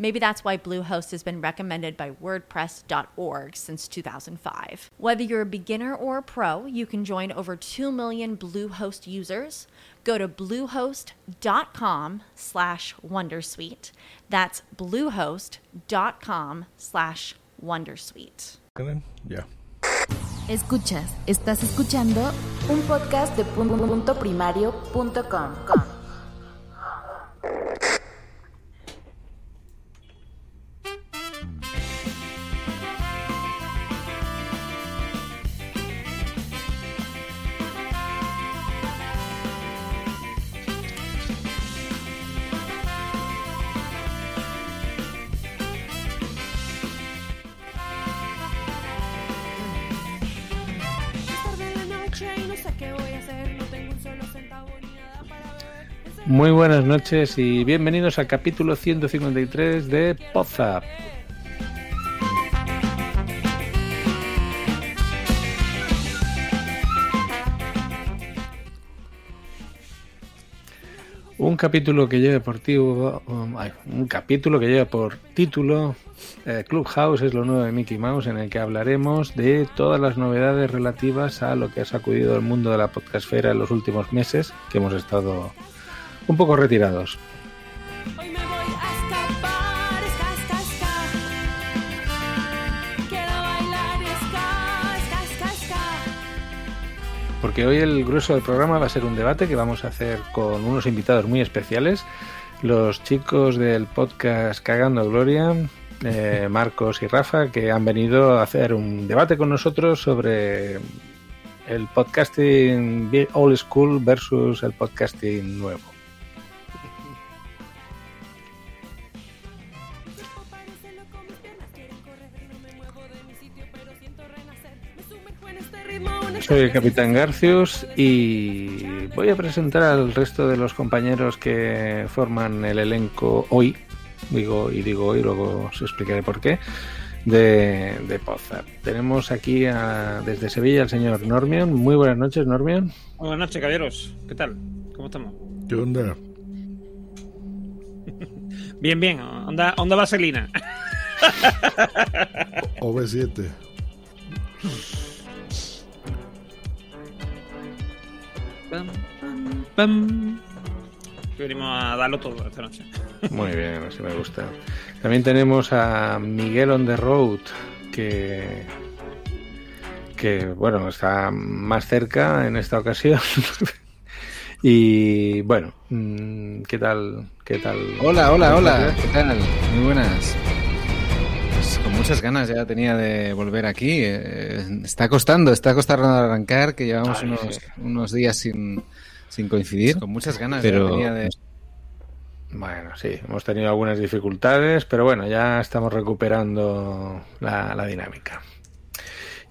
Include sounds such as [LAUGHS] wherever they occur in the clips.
Maybe that's why Bluehost has been recommended by WordPress.org since 2005. Whether you're a beginner or a pro, you can join over 2 million Bluehost users. Go to bluehost.com slash wondersuite. That's bluehost.com slash wondersuite. Yeah. Escuchas, estás escuchando un podcast de punto primario.com. Muy buenas noches y bienvenidos al capítulo 153 de Podzap. Un capítulo que lleva por título, un capítulo que lleva por título eh, Clubhouse es lo nuevo de Mickey Mouse en el que hablaremos de todas las novedades relativas a lo que ha sacudido el mundo de la podcastfera en los últimos meses que hemos estado un poco retirados. Porque hoy el grueso del programa va a ser un debate que vamos a hacer con unos invitados muy especiales. Los chicos del podcast Cagando Gloria, eh, [LAUGHS] Marcos y Rafa, que han venido a hacer un debate con nosotros sobre el podcasting old school versus el podcasting nuevo. Soy el Capitán Garcius y voy a presentar al resto de los compañeros que forman el elenco hoy. Digo y digo hoy, luego os explicaré por qué. De, de Podzap. Tenemos aquí a- desde Sevilla al señor Normion. Muy buenas noches, Normion. Buenas noches, caballeros. ¿Qué tal? ¿Cómo estamos? ¿Qué onda? [LAUGHS] Bien, bien. Onda, onda vaselina. OV7. [LAUGHS] Pam, pam, pam. Que venimos a darlo todo esta noche. Muy bien, así me gusta. También tenemos a Miguel on the road, que, que bueno, está más cerca en esta ocasión. [LAUGHS] y bueno, mm, ¿qué tal? ¿Qué tal? Hola, hola, hola, ¿qué tal? Muy buenas. Muchas ganas ya tenía de volver aquí. eh, está costando, está costando arrancar, que llevamos Ay, unos, sí. unos días sin, sin coincidir. Con muchas ganas Pero- ya tenía de... Bueno, sí, hemos tenido algunas dificultades, pero bueno, ya estamos recuperando la, la dinámica.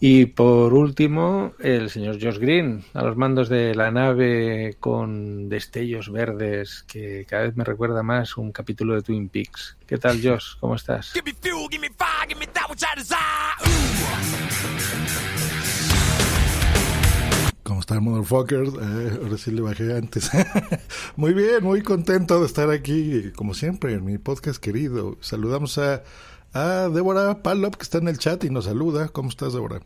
Y por último, el señor Josh Green, a los mandos de la nave con destellos verdes, que cada vez me recuerda más un capítulo de Twin Peaks. ¿Qué tal, Josh? ¿Cómo estás? ¿Cómo está, motherfuckers? Eh, ahora sí le bajé antes. [LAUGHS] muy bien, muy contento de estar aquí, como siempre, en mi podcast querido. Saludamos a, a Débora Palop, que está en el chat y nos saluda. ¿Cómo estás, Débora?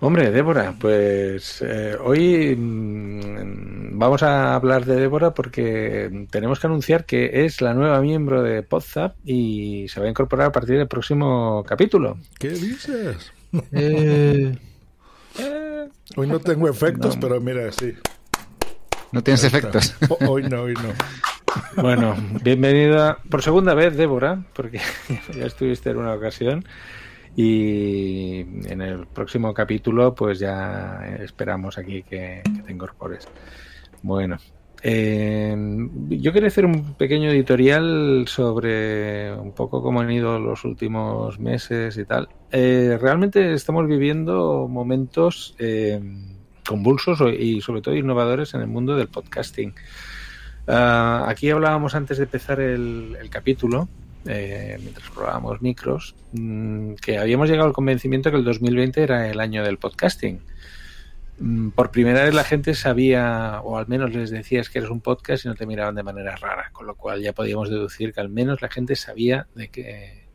Hombre, Débora, pues eh, hoy mm, vamos a hablar de Débora porque tenemos que anunciar que es la nueva miembro de Podzap y se va a incorporar a partir del próximo capítulo. ¿Qué dices? Eh, [LAUGHS] Hoy no tengo efectos, No. pero mira, sí. No tienes efectos. Hoy no, hoy no. [LAUGHS] [LAUGHS] Bueno, bienvenida por segunda vez, Débora, porque [LAUGHS] ya estuviste en una ocasión. Y en el próximo capítulo, pues ya esperamos aquí que, te incorpores. Bueno, eh, yo quería hacer un pequeño editorial sobre un poco cómo han ido los últimos meses y tal. Eh, realmente estamos viviendo momentos eh, convulsos y sobre todo innovadores en el mundo del podcasting. Ah, aquí hablábamos antes de empezar el, el capítulo, eh, mientras probábamos micros, mm, que habíamos llegado al convencimiento que el 2020 era el año del podcasting. Mm, Por primera vez la gente sabía, o al menos les decías que eres un podcast y no te miraban de manera rara, con lo cual ya podíamos deducir que al menos la gente sabía de qué,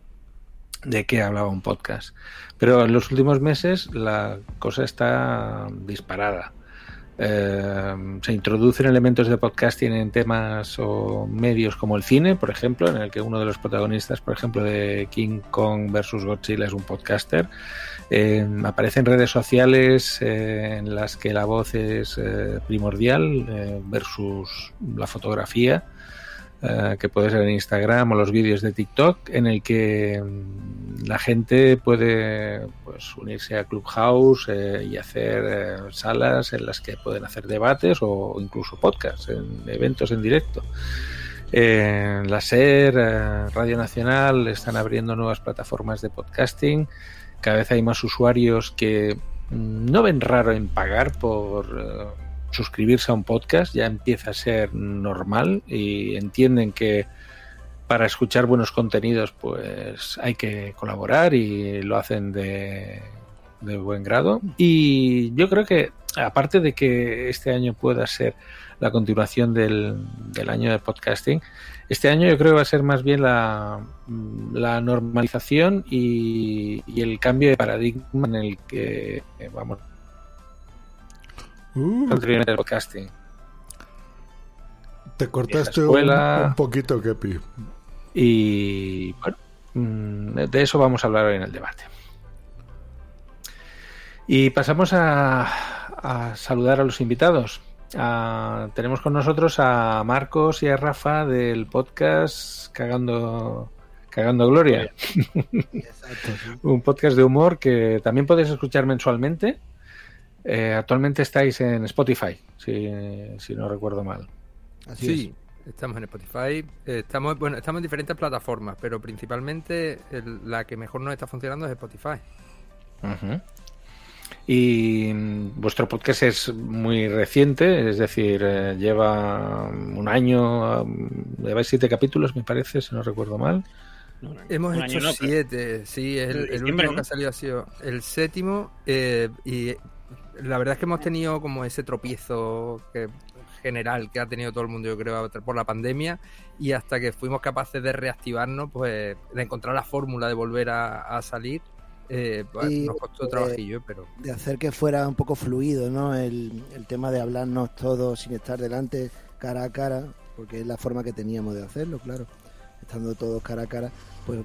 de qué hablaba un podcast. Pero en los últimos meses la cosa está disparada. Eh, se introducen elementos de podcasting en temas o medios como el cine, por ejemplo, en el que uno de los protagonistas, por ejemplo, de King Kong versus Godzilla es un podcaster. Eh, aparecen redes sociales eh, en las que la voz es eh, primordial eh, versus la fotografía, eh, que puede ser en Instagram o los vídeos de TikTok, en el que mm, la gente puede pues, unirse a Clubhouse eh, y hacer eh, salas en las que pueden hacer debates o incluso podcasts, en eventos en directo. Eh, la SER, Radio Nacional están abriendo nuevas plataformas de podcasting. Cada vez hay más usuarios que mm, no ven raro en pagar por suscribirse a un podcast. Ya empieza a ser normal y entienden que para escuchar buenos contenidos pues hay que colaborar y lo hacen de, buen grado. Y yo creo que aparte de que este año pueda ser la continuación del, año de podcasting, este año yo creo que va a ser más bien la, la normalización y, y el cambio de paradigma en el que vamos Uh, el podcasting. te cortaste un, poquito, Kepi. Y bueno, mm, de eso vamos a hablar hoy en el debate. Y pasamos a, a saludar a los invitados. Tenemos con nosotros a Marcos y a Rafa del podcast Cagando, Cagando Gloria. [LAUGHS] Un podcast de humor que también podéis escuchar mensualmente. Eh, actualmente estáis en Spotify, si, si no recuerdo mal. Así sí, estamos en Spotify. eh, Estamos, bueno, estamos en diferentes plataformas, pero principalmente el- la que mejor nos está funcionando es Spotify. Y mm, vuestro podcast es muy reciente, es decir, eh, lleva un año, mm, lleváis siete capítulos, me parece, si no recuerdo mal. Hemos hecho no, siete, sí, el, último ¿no? que ha salido ha sido el séptimo eh, y la verdad es que hemos tenido como ese tropiezo que, general que ha tenido todo el mundo, yo creo, por la pandemia y hasta que fuimos capaces de reactivarnos, pues de encontrar la fórmula de volver a, a salir, eh, pues, Y, nos costó trabajillo, pero de hacer que fuera un poco fluido, ¿no? El, el tema de hablarnos todos sin estar delante, cara a cara, porque es la forma que teníamos de hacerlo, claro. Estando todos cara a cara, pues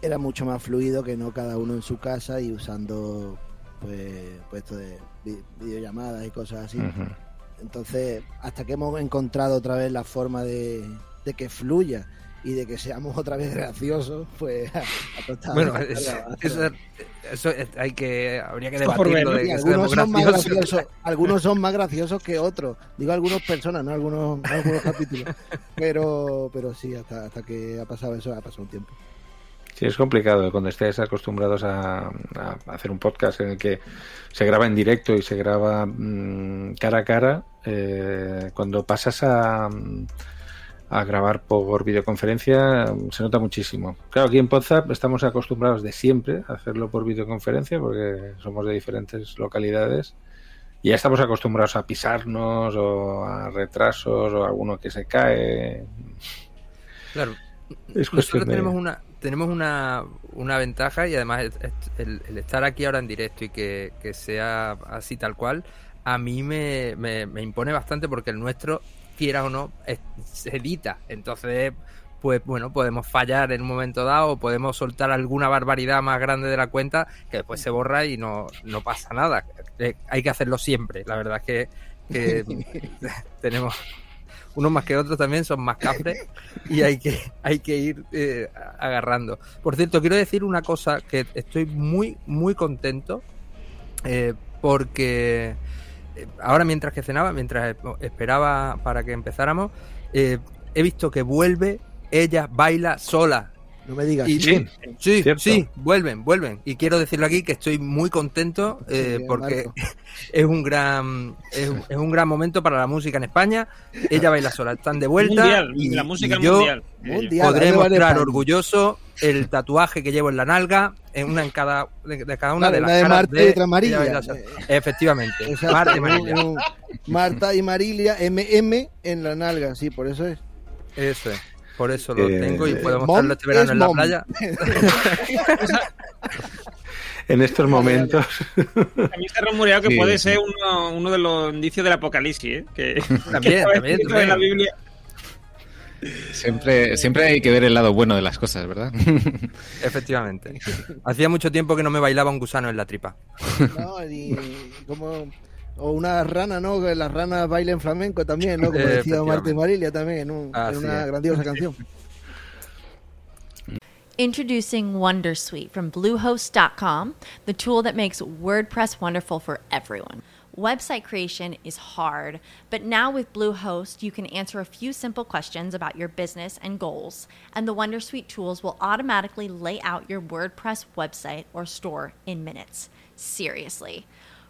era mucho más fluido que no cada uno en su casa y usando, pues, pues esto de vi- videollamadas y cosas así. Entonces, hasta que hemos encontrado otra vez la forma de, de que fluya y de que seamos [LAUGHS] otra vez graciosos, pues [LAUGHS] a, a bueno, eso, eso es- hay que habría que debatirlo de que algunos son más graciosos. algunos son más graciosos que otros. Digo algunas personas, no algunos, no algunos capítulos. [LAUGHS] Pero, pero sí, hasta, hasta que ha pasado eso, ha pasado un tiempo. Sí, es complicado cuando estáis acostumbrados a, a hacer un podcast en el que se graba en directo y se graba mm, cara a cara. eh, cuando pasas a, a grabar por videoconferencia mm, se nota muchísimo. Claro, aquí en WhatsApp estamos acostumbrados de siempre a hacerlo por videoconferencia porque somos de diferentes localidades. Y ya estamos acostumbrados a pisarnos o a retrasos o a alguno que se cae. Claro, Es cuestión nosotros de- tenemos una tenemos una, una ventaja y además el, el estar aquí ahora en directo y que, que sea así tal cual a mí me, me, me impone bastante porque el nuestro quiera o no es- se edita. Entonces pues bueno podemos fallar en un momento dado o podemos soltar alguna barbaridad más grande de la cuenta que después se borra y no, no pasa nada. Eh, hay que hacerlo siempre. La verdad es que, que [LAUGHS] tenemos unos más que otros también son más cafres [LAUGHS] y hay que, hay que ir eh, agarrando. Por cierto, quiero decir una cosa que estoy muy, muy contento eh, porque eh, ahora mientras que cenaba, mientras esperaba para que empezáramos, eh, he visto que vuelve, ella baila sola. No me digas. Y- sí. sí, sí, vuelven, vuelven. Y quiero decirlo aquí que estoy muy contento eh, bien, porque Marco. [LAUGHS] es un gran es, es un gran momento para la música en España. Ella baila sola, están de vuelta Mundial, y, la música y yo mundial. Mundial, podré mostrar orgulloso el tatuaje que llevo en la nalga en una en cada de, cada una Claro, de las una de caras Marta y otra Marilla. Efectivamente, Exacto, Marta y un- Marta y Marilia, MM en la nalga, sí, por eso es. Eso es. Por eso lo Eh, tengo y puedo mom mostrarlo este verano es en la mom. playa. [LAUGHS] En estos momentos. También se ha rumoreado que Sí, puede sí. ser uno, uno de los indicios del apocalipsis, ¿eh? Que, [LAUGHS] También, que también, escrito en la también. Biblia. Siempre, siempre hay que ver el lado bueno de las cosas, ¿verdad? [LAUGHS] Efectivamente. Hacía mucho tiempo que no me bailaba un gusano en la tripa. No, y como o una rana, ¿no? Que las ranas bailen flamenco también, ¿no? [LAUGHS] Como Eh, decía Marta y. Marilia también en, un- en una es. grandiosa canción. [LAUGHS] Introducing Wondersuite from Bluehost.com, the tool that makes WordPress wonderful for everyone. Website creation is hard, but now with Bluehost, you can answer a few simple questions about your business and goals, and the Wondersuite tools will automatically lay out your WordPress website or store in minutes. Seriously.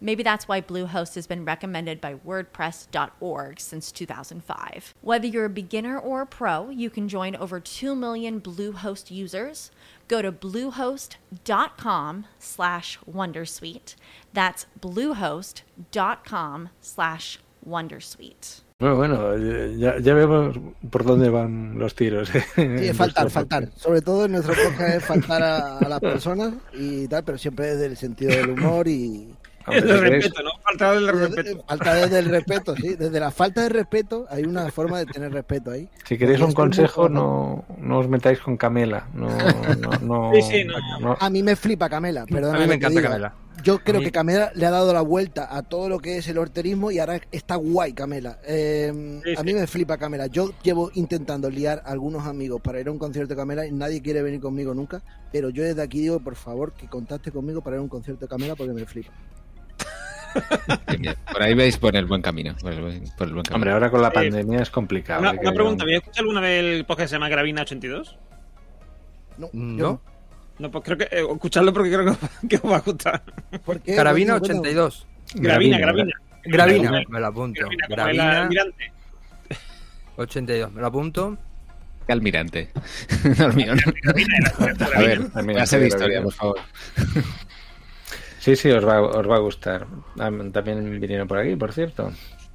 Maybe that's why Bluehost has been recommended by WordPress.org since 2005. Whether you're a beginner or a pro, you can join over 2 million Bluehost users. Go to bluehost.com slash wondersuite. That's bluehost.com slash wondersuite. Bueno, bueno, ya, ya vemos por dónde van los tiros. Sí, faltar, [LAUGHS] faltar. Sobre todo en nuestro podcast es faltar a, a las personas y tal, pero siempre desde el sentido del humor y Hombre, [LAUGHS] El respeto, ¿no? Falta del desde- respeto. falta desde el respeto, sí, desde la falta de respeto hay una forma de tener respeto ahí. Si queréis un consejo, no, no os metáis con Camela. No, no, [LAUGHS] no, Sí, sí, no. no- A mí me flipa Camela, perdona. A mí me encanta diga. Camela. Yo creo mí- que Camela le ha dado la vuelta a todo lo que es el horterismo y ahora está guay Camela. Eh, Sí, a mí me flipa Camela. Yo llevo intentando liar a algunos amigos para ir a un concierto de Camela y nadie quiere venir conmigo nunca. Pero yo desde aquí digo, por favor, que contacte conmigo para ir a un concierto de Camela porque me flipa. Por ahí vais por el buen camino. Por el buen, por el buen camino. Hombre, ahora con la Eh, pandemia es complicado. Una, que- una pregunta, ¿habéis escuchado alguna vez el podcast que se llama Gravina 82? No, yo No. No, pues creo que eh, escuchadlo porque creo que, que os va a gustar. ¿Por qué? Carabina Cuéntame, 82. Gravina, Gravina, Gravina. Gravina, me lo apunto. Gravina, Gravina almirante. 82, me lo apunto. Almirante. [LAUGHS] Hormigón. A ver, Almirante clase de historia, por favor. Sí, sí, os va, os va a gustar. Ah, También vinieron por aquí, por cierto.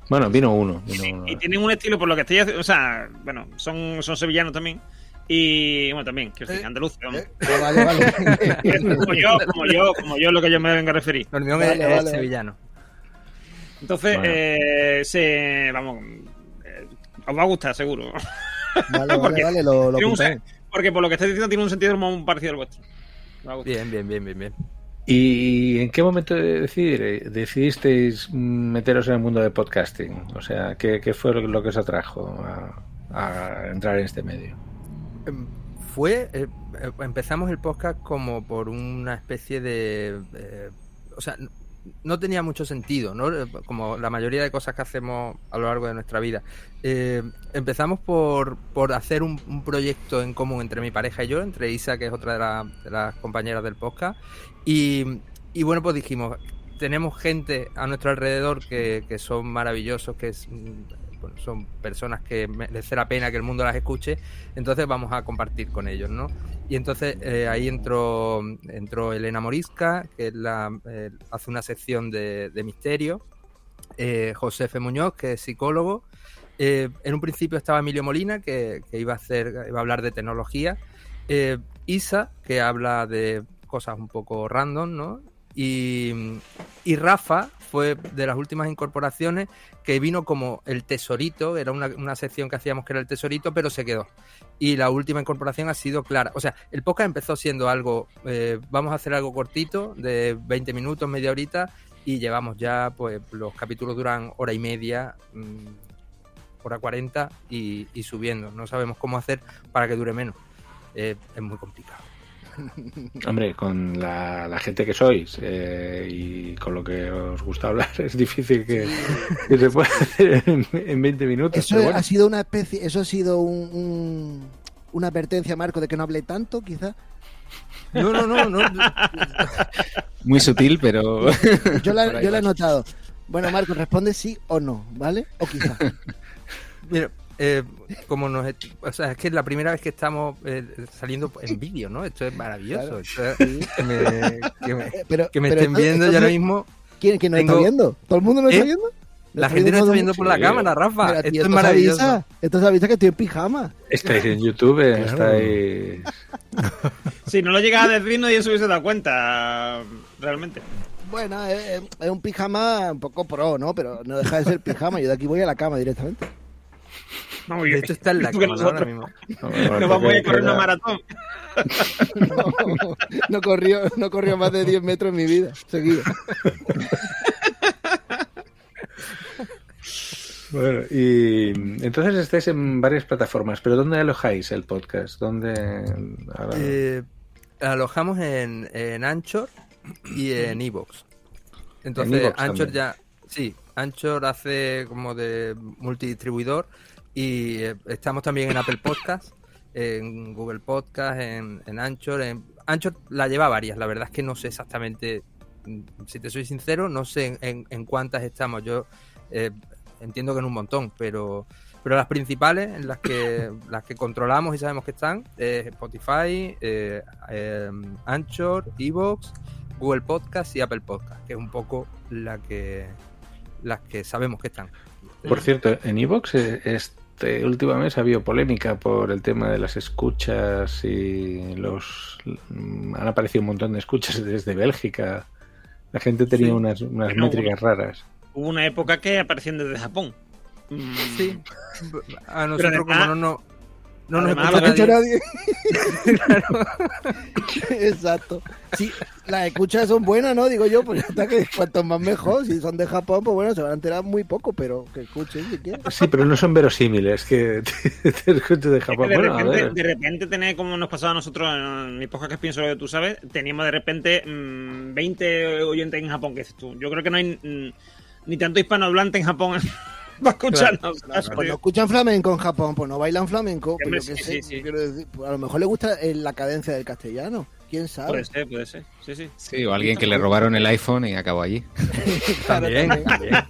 Bueno, vino uno. Vino Sí, uno. y tienen un estilo por lo que estoy haciendo. O sea, bueno, son, son sevillanos también. Y bueno, también, Eh, andaluces. vamos. ¿Eh? Ah, vale, vale. [LAUGHS] como yo, como yo, como yo, lo que yo me vengo a referir. Hormigón Vale, es, vale, es vale. sevillano. Entonces, Bueno. eh, se, vamos, eh, os va a gustar, seguro. [LAUGHS] Vale, vale, Porque vale, lo, lo un porque por lo que estáis diciendo tiene un sentido muy parecido al vuestro. Me va a gustar. Bien, bien, bien, bien, bien. ¿Y en qué momento de decidir, decidisteis meteros en el mundo de podcasting? O sea, ¿qué, qué fue lo que os atrajo a, entrar en este medio? Em, Fue, eh, eh, empezamos el podcast como por una especie de, eh, o sea, no tenía mucho sentido, ¿no? Eh, Como la mayoría de cosas que hacemos a lo largo de nuestra vida. Eh, empezamos por, por hacer un, proyecto en común entre mi pareja y yo, entre Isa, que es otra de, la- de las compañeras del podcast, y, y bueno, pues dijimos, tenemos gente a nuestro alrededor que, que son maravillosos, que mm, son personas que merece la pena que el mundo las escuche, entonces vamos a compartir con ellos, ¿no? Y entonces eh, ahí entró, entró Elena Morisca, que eh, hace una sección de, de misterio, eh, José F. Muñoz, que es psicólogo. Eh, en un principio estaba Emilio Molina, que, que iba a hacer, iba a hablar de tecnología. Isa, que habla de cosas un poco random, ¿no? Y, Rafa fue de las últimas incorporaciones que vino como el tesorito, era una, una sección que hacíamos que era el tesorito, pero se quedó. Y la última incorporación ha sido Clara. O sea, el podcast empezó siendo algo, eh, vamos a hacer algo cortito, de 20 minutos, media horita, y llevamos ya, pues los capítulos duran hora y media, mm, hora 40 y, y subiendo. No sabemos cómo hacer para que dure menos. Eh, es muy complicado. [LAUGHS] Hombre, con la, la gente que sois eh, y con lo que os gusta hablar, [LAUGHS] es difícil que, que se pueda hacer en, en 20 minutos. Eso bueno. ha sido una especie, eso ha sido un, un- una advertencia, Marco, de que no hable tanto, quizás. No, no, no, no. Muy sutil, pero. Yo la, yo he notado. Bueno, Marco, responde sí o no, ¿vale? O quizás. Mira, eh, como nos, o sea, es que es la primera vez que estamos eh, saliendo en vídeo, ¿no? Esto es maravilloso. Claro. Esto es- que me, que me- Pero, que me pero estén entonces- viendo ya ahora mismo. ¿Quién, quién nos tengo- está viendo? ¿Todo el mundo nos ¿Eh? está viendo? La gente nos está viendo por la cámara, Rafa. Mira, Esto tío, es se maravilloso. avisa, esto se avisa que estoy en pijama. Estáis en YouTube, eh, Claro. estáis. [LAUGHS] Si no lo llega a decir, nadie se hubiese dado cuenta, realmente. Bueno, es, es un pijama un poco pro, ¿no? Pero no deja de ser pijama. Yo de aquí voy a la cama directamente. [LAUGHS] Vamos, De hecho, está en la [LAUGHS] ahora mismo. Nos vamos a correr una maratón. No, no corrió, no corrió más de 10 metros en mi vida, seguido. Bueno, y entonces estáis en varias plataformas, pero ¿dónde alojáis el podcast? ¿Dónde? Eh, alojamos en, en Anchor y en Evox. Entonces, En Anchor también. ya. Sí, Anchor hace como de multidistribuidor y eh, estamos también en Apple Podcast, en Google Podcast, en, en Anchor. En, Anchor la lleva varias, la verdad es que no sé exactamente, mm, si te soy sincero, no sé en, en- en cuántas estamos. Yo eh, entiendo que en un montón, pero pero las principales en las que [COUGHS] las que controlamos y sabemos que están es Spotify, eh, eh, Anchor, Evox, Google Podcast y Apple Podcast, que es un poco la que las que sabemos que están. Por cierto, en Evox eh, este último mes ha habido polémica por el tema de las escuchas y los mm, han aparecido un montón de escuchas desde Bélgica. La gente tenía Sí. unas, unas Bueno, métricas raras. Hubo una época que aparecían desde Japón. Mm, Sí, a nosotros como no, no, no nos además No escucha escucha nadie, nadie. [LAUGHS] Exacto. Sí, las escuchas son buenas, ¿no? Digo yo, pues [LAUGHS] ya está que cuanto más mejor. Si son de Japón, pues bueno, se van a enterar muy poco, pero que escuchen si quieren. Sí, pero no son verosímiles que [LAUGHS] te, te escuches de Es que Japón. de, Bueno, a repente, ver. de repente tener como nos pasaba a nosotros en mi podcast que pienso lo que tú sabes, teníamos de repente mm, 20 oyentes en Japón, que dices tú. Yo creo que no hay mm, ni tanto hispanohablante en Japón para escucharnos. ¿sabes? Pues no escuchan flamenco en Japón, pues no bailan flamenco. Pues yo qué sí, sé, sí, sí. quiero decir, pues a lo mejor le gusta eh, la cadencia del castellano. ¿Quién sabe? Puede ser, puede ser. Sí, sí. Sí, o alguien que le robaron el iPhone y acabó allí. [LAUGHS] Claro, También, también. [LAUGHS]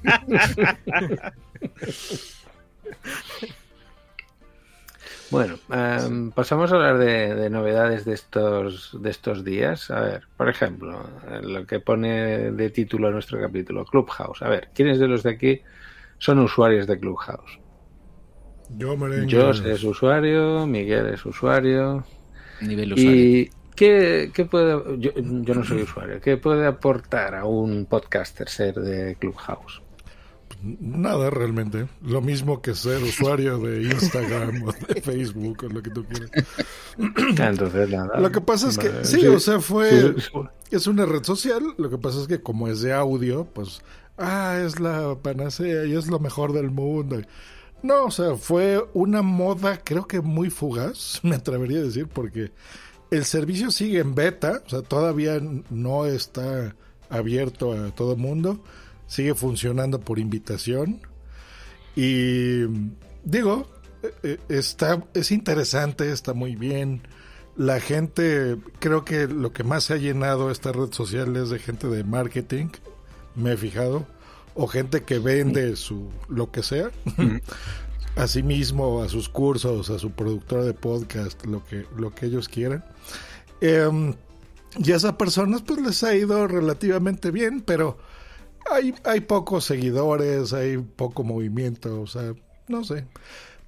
Bueno, em, pasamos a hablar de, de novedades de estos, de estos días. A ver, por ejemplo, lo que pone de título a nuestro capítulo, Clubhouse. A ver, ¿quiénes de los de aquí son usuarios de Clubhouse? Yo. Yo es usuario, Miguel es usuario. Nivel usuario. ¿Y qué, qué puede.? Yo, yo no soy usuario. ¿Qué puede aportar a un podcaster ser de Clubhouse? Nada realmente. Lo mismo que ser usuario de Instagram o de Facebook o lo que tú quieras. Ah, Entonces, nada. Lo que pasa es que, Vale, sí, o sea, fue, sí, sí. es una red social. Lo que pasa es que como es de audio, pues, ah, es la panacea y es lo mejor del mundo. No, o sea, fue una moda, creo que muy fugaz, [LAUGHS] me atrevería a decir, porque el servicio sigue en beta, o sea, todavía no está abierto a todo el mundo, sigue funcionando por invitación. Y digo, eh, eh, está, es interesante, está muy bien. La gente, creo que lo que más se ha llenado esta red social es de gente de marketing, me he fijado, o gente que vende su lo que sea, [LAUGHS] a sí mismo, a sus cursos, a su productora de podcast, lo que, lo que ellos quieran. Em, y a esas personas pues les ha ido relativamente bien, pero hay, hay pocos seguidores, hay poco movimiento, o sea, no sé.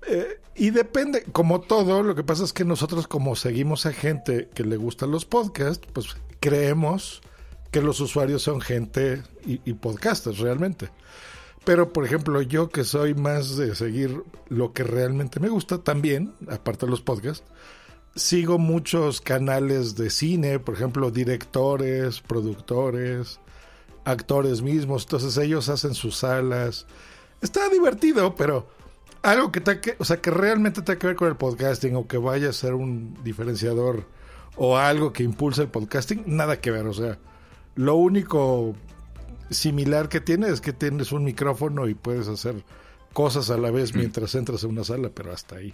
Eh, y depende, como todo, lo que pasa es que nosotros como seguimos a gente que le gustan los podcasts, pues creemos que los usuarios son gente y, podcasters realmente. Pero, por ejemplo, yo que soy más de seguir lo que realmente me gusta, también, aparte de los podcasts, sigo muchos canales de cine, por ejemplo, directores, productores, actores mismos, entonces ellos hacen sus salas. Está divertido, pero algo que, te, o sea, que realmente tenga que ver con el podcasting o que vaya a ser un diferenciador o algo que impulse el podcasting, nada que ver, o sea, lo único similar que tiene es que tienes un micrófono y puedes hacer cosas a la vez mientras entras en una sala, pero hasta ahí.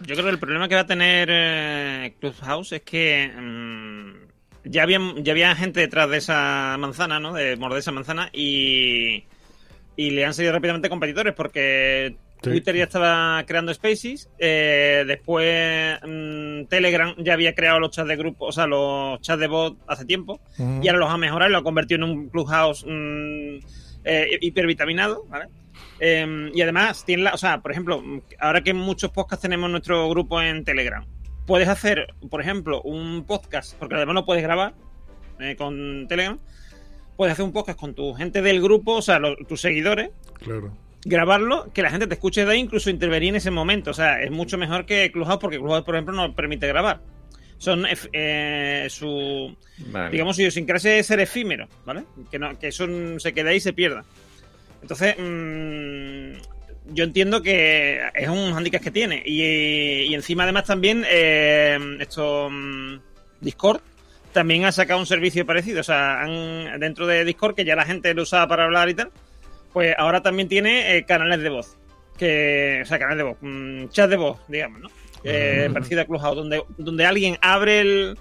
Yo creo que el problema que va a tener eh, Clubhouse es que mmm, ya, había, ya había gente detrás de esa manzana, ¿no? De morder esa manzana y, y le han salido rápidamente competidores porque Sí. Twitter ya estaba creando Spaces, eh, después mmm, Telegram ya había creado los chats de grupo, o sea, los chats de bot hace tiempo y ahora los ha mejorado y lo ha convertido en un Clubhouse mmm, eh, hipervitaminado, ¿vale? Eh, y además, tiene la, o sea, por ejemplo, ahora que muchos podcasts tenemos nuestro grupo en Telegram, puedes hacer, por ejemplo, un podcast, porque además lo puedes grabar eh, con Telegram, puedes hacer un podcast con tu gente del grupo, o sea, tus seguidores, Claro. Grabarlo, que la gente te escuche de ahí, incluso intervenir en ese momento. O sea, es mucho mejor que Clubhouse, porque Clubhouse, por ejemplo, no permite grabar. Son ef- eh, su, Vale. digamos, su idiosincrasia es ser efímero, ¿vale? Que, no, que eso se quede ahí y se pierda. Entonces, mm, yo entiendo que es un handicap que tiene. Y, y encima, además, también, eh, esto, mm, Discord también ha sacado un servicio parecido. O sea, han- dentro de Discord, que ya la gente lo usaba para hablar y tal, pues ahora también tiene eh, canales de voz. Que, o sea, canales de voz, mm, chat de voz, digamos, ¿no? Eh, Parecido a Clubhouse, donde, donde alguien abre el.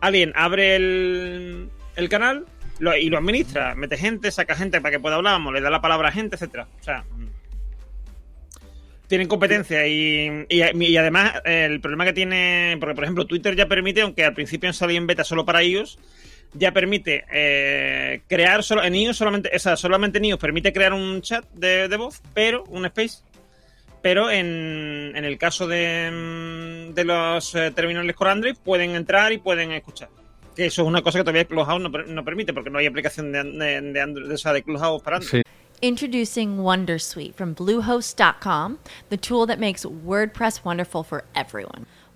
Alguien abre el, el canal lo- y lo administra. Mete gente, saca gente para que pueda hablar, le da la palabra a gente, etcétera. O sea. mm, Tienen competencia y, y, y además el problema que tiene, porque por ejemplo Twitter ya permite, aunque al principio han salido en beta solo para iOS, ya permite eh, crear solo en iOS solamente, o sea, solamente en iOS permite crear un chat de, de voz, pero un space. Pero en, en el caso de, mm, de los eh, terminales con Android pueden entrar y pueden escuchar. Que eso es una cosa que todavía Clubhouse no, no permite, porque no hay aplicación de, de, de Android, o sea, de Clubhouse para Android. Sí. Introducing Wondersuite from Bluehost.com, the tool that makes WordPress wonderful for everyone.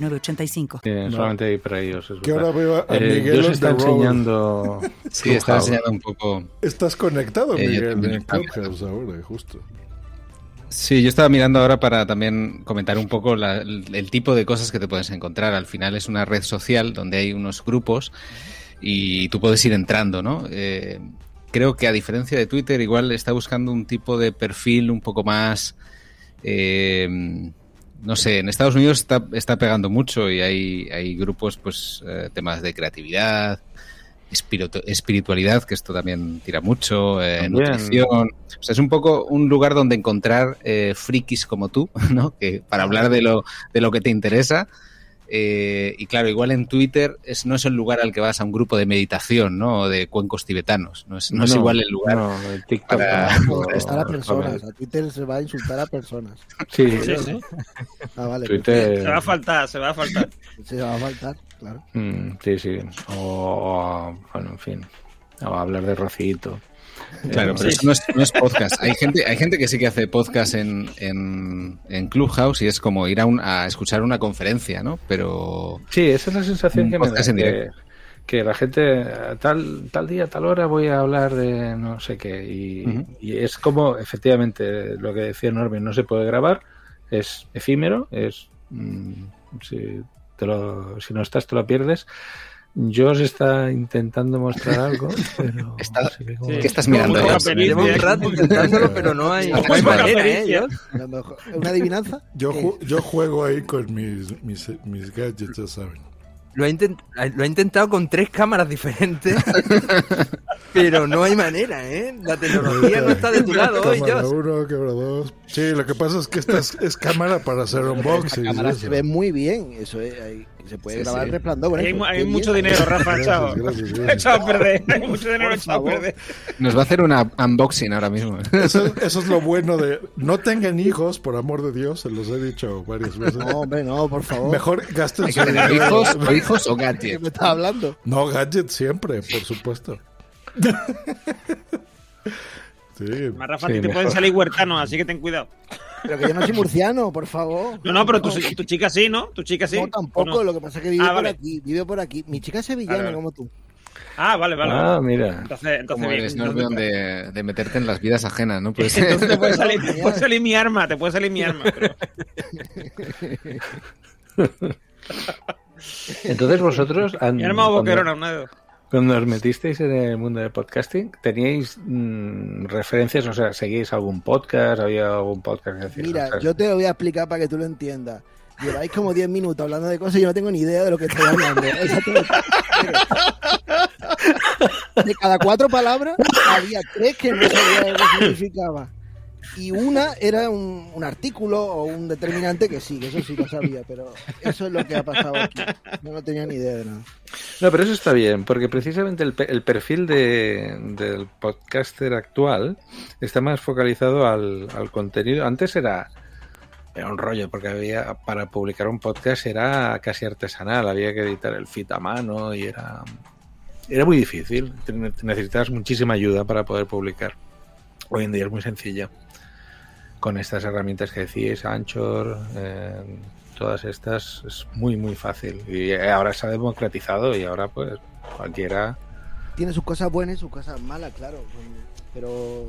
906985. Eh, solamente hay para ellos. Es Que ahora veo a Eh, Miguel Dios on está enseñando. [LAUGHS] Sí, está enseñando un poco. Estás conectado, Eh, Miguel, también en estaba Clubhouse ahora, justo. Sí, yo estaba mirando ahora para también comentar un poco la- el, el tipo de cosas que te puedes encontrar. Al final es una red social donde hay unos grupos y tú puedes ir entrando, ¿no? Eh, creo que a diferencia de Twitter, igual está buscando un tipo de perfil un poco más... eh, no sé, en Estados Unidos está, está pegando mucho y hay, hay grupos, pues, eh, temas de creatividad, espiritu- espiritualidad, que esto también tira mucho, eh, nutrición. O sea, es un poco un lugar donde encontrar eh, frikis como tú, [LAUGHS] ¿no? Que para hablar de lo, de lo que te interesa. Eh, y claro, igual en Twitter es, no es el lugar al que vas a un grupo de meditación, ¿no? O de cuencos tibetanos. No es, no es igual el lugar. No, el TikTok para- tampoco. Insultar a personas. A Twitter se va a insultar a personas. Sí, Sí, sí. [LAUGHS] Ah, vale. Twitter- Se va a faltar, se va a faltar. Se va a faltar, claro. Mm, sí, sí. O, o, bueno, en fin. O hablar de Rocito. Claro, Eh, pero Sí. eso no es, no es podcast. Hay gente, hay gente que sí que hace podcast en, en, en Clubhouse y es como ir a, un- a escuchar una conferencia, ¿no? Pero Sí, esa es la sensación que me da. en directo. que la gente, tal, tal día, tal hora voy a hablar de no sé qué. Y, es como, efectivamente, lo que decía Norman, no se puede grabar, es efímero, es. mm, si, te lo, si no estás, te lo pierdes. Josh está intentando mostrar [LAUGHS] algo, pero. Está- no sé qué- Sí. ¿qué estás mirando? Llevo un ¿eh? rato [LAUGHS] intentándolo, pero no hay, no hay Poca manera, ¿eh? ¿Una adivinanza? Yo, ju- yo juego ahí con mis, mis, mis gadgets, ya saben. Lo ha, intent- lo ha intentado con tres cámaras diferentes, [LAUGHS] pero no hay manera, ¿eh? La tecnología no está de tu lado hoy, Cámara Josh. uno, cámara dos. Sí, lo que pasa es que esta es, es cámara para hacer unboxing. La cámara se ve muy bien. Eso es, ahí- se puede Sí, grabar sí. resplandor. Hay, Qué mucho bien. dinero, Rafa, gracias, gracias. [LAUGHS] Echado a perder. Hay mucho dinero Por echado a favor. perder. Nos va a hacer una unboxing ahora mismo. Eso, [LAUGHS] eso es lo bueno de no tengan hijos, por amor de Dios, se los he dicho varias veces. No, hombre, no, por favor. Mejor gasten Hay su que tener dinero. hijos o hijos o ¿Qué gadgets. me estás hablando? No, gadgets siempre, por supuesto. [LAUGHS] Sí, Más, Rafa, Sí, a ti te mejor. pueden salir huertanos, así que ten cuidado. Pero que yo no soy murciano, por favor. No, no, pero tu, tu chica sí, ¿no? Tu chica sí. No, tampoco. Lo que pasa es que vive Ah, por vale. aquí. Vive por aquí. Mi chica es sevillana, Vale, vale. como tú. Ah, vale, vale. Ah, mira. Entonces, entonces Como Entonces, Norman de, de meterte en las vidas ajenas, ¿no? Pues, [LAUGHS] entonces te puede salir, te puede [LAUGHS] salir mi arma, te puede salir mi arma. pero- [LAUGHS] Entonces vosotros, an- Mi arma o cuando- boquerona, una de dos. Cuando os metisteis en el mundo del podcasting, ¿teníais mm, referencias? O sea, ¿seguíais algún podcast? ¿Había algún podcast que decís? Mira, "Ostras, yo te lo voy a explicar para que tú lo entiendas. Lleváis como 10 minutos hablando de cosas y yo no tengo ni idea de lo que estoy hablando. [LAUGHS] De cada cuatro palabras, había tres que no sabía lo que significaba. Y una era un, un artículo o un determinante que sí, que eso sí lo sabía, pero eso es lo que ha pasado aquí. Yo no tenía ni idea de nada. No, pero eso está bien, porque precisamente el, el perfil de, del podcaster actual está más focalizado al, contenido. Antes era, era un rollo, porque había para publicar un podcast era casi artesanal, había que editar el feed a mano y era, era muy difícil. Necesitabas muchísima ayuda para poder publicar. Hoy en día es muy sencillo. Con estas herramientas que decís, Anchor, eh, todas estas, es muy, muy fácil. Y ahora se ha democratizado y ahora pues cualquiera... Tiene sus cosas buenas y sus cosas malas, claro. Pero.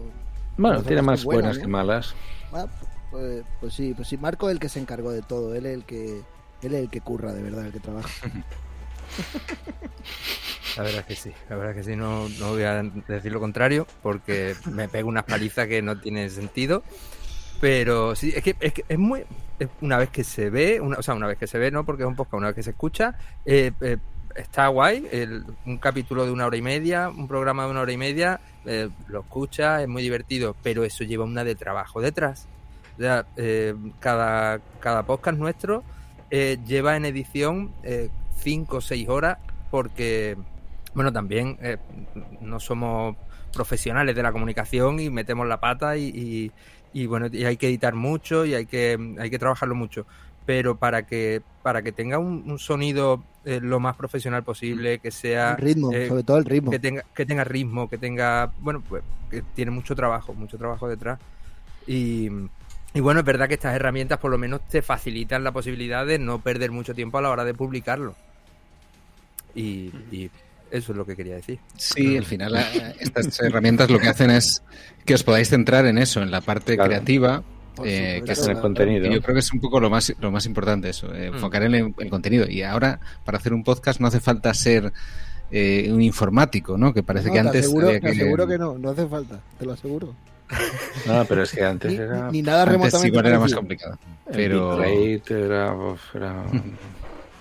Bueno, tiene más buenas, que malas. Ah, pues, pues sí, pues sí, Marco es el que se encargó de todo, él es el que él es el que curra de verdad, el que trabaja. [LAUGHS] La verdad es que sí, la verdad es que sí, no, no voy a decir lo contrario, porque me pego unas palizas que no tienen sentido. Pero sí, es que es, que es muy. una vez que se ve, una, o sea, una vez que se ve, no porque es un podcast, una vez que se escucha, eh, eh, está guay. el- un capítulo de una hora y media, un programa de una hora y media, eh, lo escucha, es muy divertido, pero eso lleva una de trabajo detrás. O sea, cada, cada podcast nuestro lleva en edición 5 o 6 horas porque, bueno, también no somos profesionales de la comunicación y metemos la pata y- y, bueno, y hay que editar mucho y hay que, hay que trabajarlo mucho. Pero para que, para que tenga un, un sonido eh, lo más profesional posible, que sea... El ritmo, eh, sobre todo el ritmo. que tenga, que tenga ritmo, que tenga, bueno, pues que tiene mucho trabajo, mucho trabajo detrás. Y, y bueno, es verdad que estas herramientas por lo menos te facilitan la posibilidad de no perder mucho tiempo a la hora de publicarlo. Y, y eso es lo que quería decir. Sí, al final eh, estas herramientas lo que hacen es que os podáis centrar en eso, en la parte Claro. creativa. Eh, supuesto, que es en el contenido. y Yo creo que es un poco lo más, lo más importante eso, eh, Mm. enfocar en el, el contenido. Y ahora, para hacer un podcast no hace falta ser eh, un informático, ¿no? Que parece No, que te antes... aseguro, había te aseguro que no, no hace falta, te lo aseguro. [LAUGHS] No, pero es que antes Ni, era... ni nada Antes remotamente igual era más complicado. el Pero... era-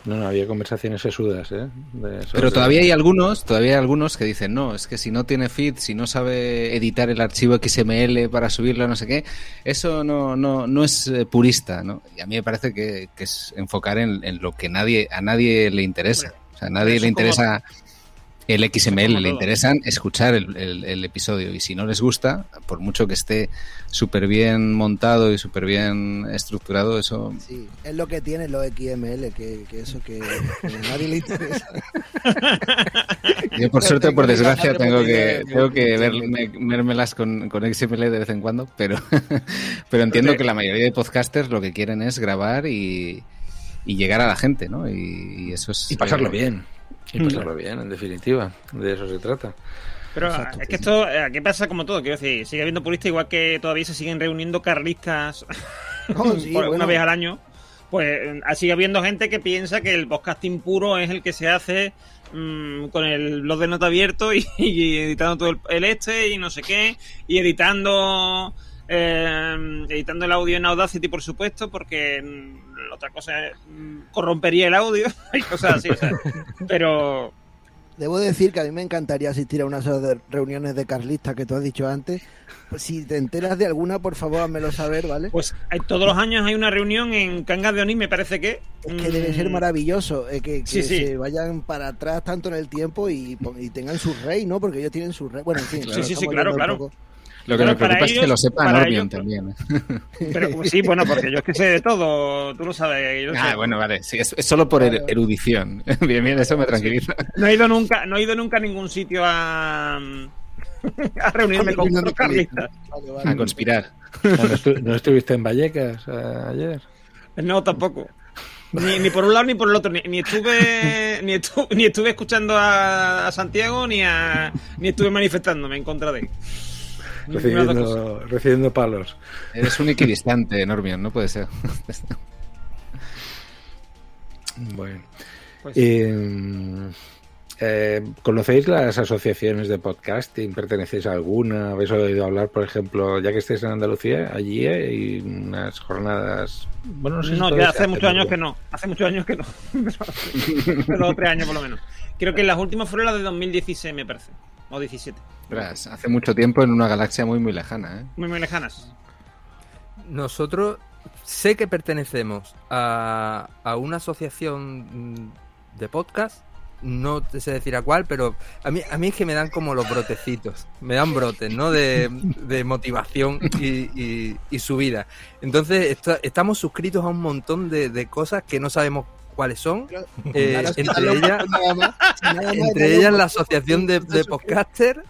No, no, había conversaciones sesudas, ¿eh? De- Pero todavía hay algunos, todavía hay algunos que dicen, no, es que si no tiene feed, si no sabe editar el archivo XML para subirlo, no sé qué, eso no, no, no es eh, purista, ¿no? Y a mí me parece que, que es enfocar en, en lo que nadie, a nadie le interesa. O sea, a nadie le como- interesa el XML, le interesan escuchar el, el- el episodio. Y si no les gusta, por mucho que esté súper bien montado y súper bien estructurado, eso Sí, es lo que tienen los XML, que, que eso que, que a nadie le interesa. [LAUGHS] Yo por suerte o por desgracia tengo que tengo que lo ver, que me- vérmelas con, con XML de vez en cuando, pero [LAUGHS] pero entiendo que la mayoría de podcasters lo que quieren es grabar y, y llegar a la gente, ¿no? Y, y eso es Y pasarlo eh, bien. Y pasarlo bien, en definitiva. De eso se trata. Pero Exacto, es que sí. esto, eh, aquí pasa como todo, quiero decir, sigue habiendo puristas igual que todavía se siguen reuniendo carlistas [LAUGHS] No, sí, una bueno. vez al año. Pues eh, sigue habiendo gente que piensa que el podcasting puro es el que se hace mm, con el blog de nota abierto y, [LAUGHS] y editando todo el, el este y no sé qué, y editando eh, editando el audio en Audacity, por supuesto, porque mm, la otra cosa es, mm, corrompería el audio [LAUGHS] y cosas así. o sea, [LAUGHS] pero Debo decir que a mí me encantaría asistir a unas reuniones de carlistas que tú has dicho antes. Si te enteras de alguna, por favor, házmelo saber, ¿vale? Pues hay, todos los años hay una reunión en Cangas de Onís, me parece que. Es que debe ser mm, maravilloso eh, que, que Sí, sí. se vayan para atrás tanto en el tiempo y, tengan su rey, ¿no? Porque ellos tienen su rey. Bueno, en fin. Sí, claro, sí, sí, claro, claro. Lo que Pero me preocupa para es que ellos- lo sepa Normion ellos- también. ¿eh? Pero sí, bueno, porque yo es que sé de todo, tú lo sabes. yo Ah, sé. bueno, vale, sí, es, es solo por er- erudición. [LAUGHS] bien, bien, eso me tranquiliza. No he ido nunca, no he ido nunca a ningún sitio a, [LAUGHS] a reunirme con otros carlistas. Vale, vale. A conspirar. ¿No, estu- no estuviste en Vallecas eh, ayer? No, tampoco. Ni, ni por un lado ni por el otro. Ni, ni estuve ni, estu- ni estuve escuchando a, a Santiago ni a, ni estuve manifestándome en contra de él. Recibiendo, recibiendo palos. Eres un equidistante, Normion, no puede ser. [LAUGHS] Bueno. Pues- Eh, eh, ¿Conocéis las asociaciones de podcasting? ¿Pertenecéis a alguna? ¿Habéis oído hablar, por ejemplo, ya que estéis en Andalucía, allí hay unas jornadas... Bueno, no sé si No, ya hace muchos años pero- que no. Hace muchos años que no. [LAUGHS] Pero dos o tres años por lo menos. Creo que las últimas fueron las de 2016, me parece. O 17. Ostras, hace mucho tiempo en una galaxia muy, muy lejana, ¿eh? Muy, muy lejanas. Nosotros sé que pertenecemos a, a una asociación de podcast. No sé decir a cuál, pero a mí, a mí es que me dan como los brotecitos. Me dan brotes, ¿no? De, de motivación y, y- y subida. Entonces, esta- estamos suscritos a un montón de, de cosas que no sabemos cuáles son. Eh, entre ellas, entre ellas la asociación de, de podcaster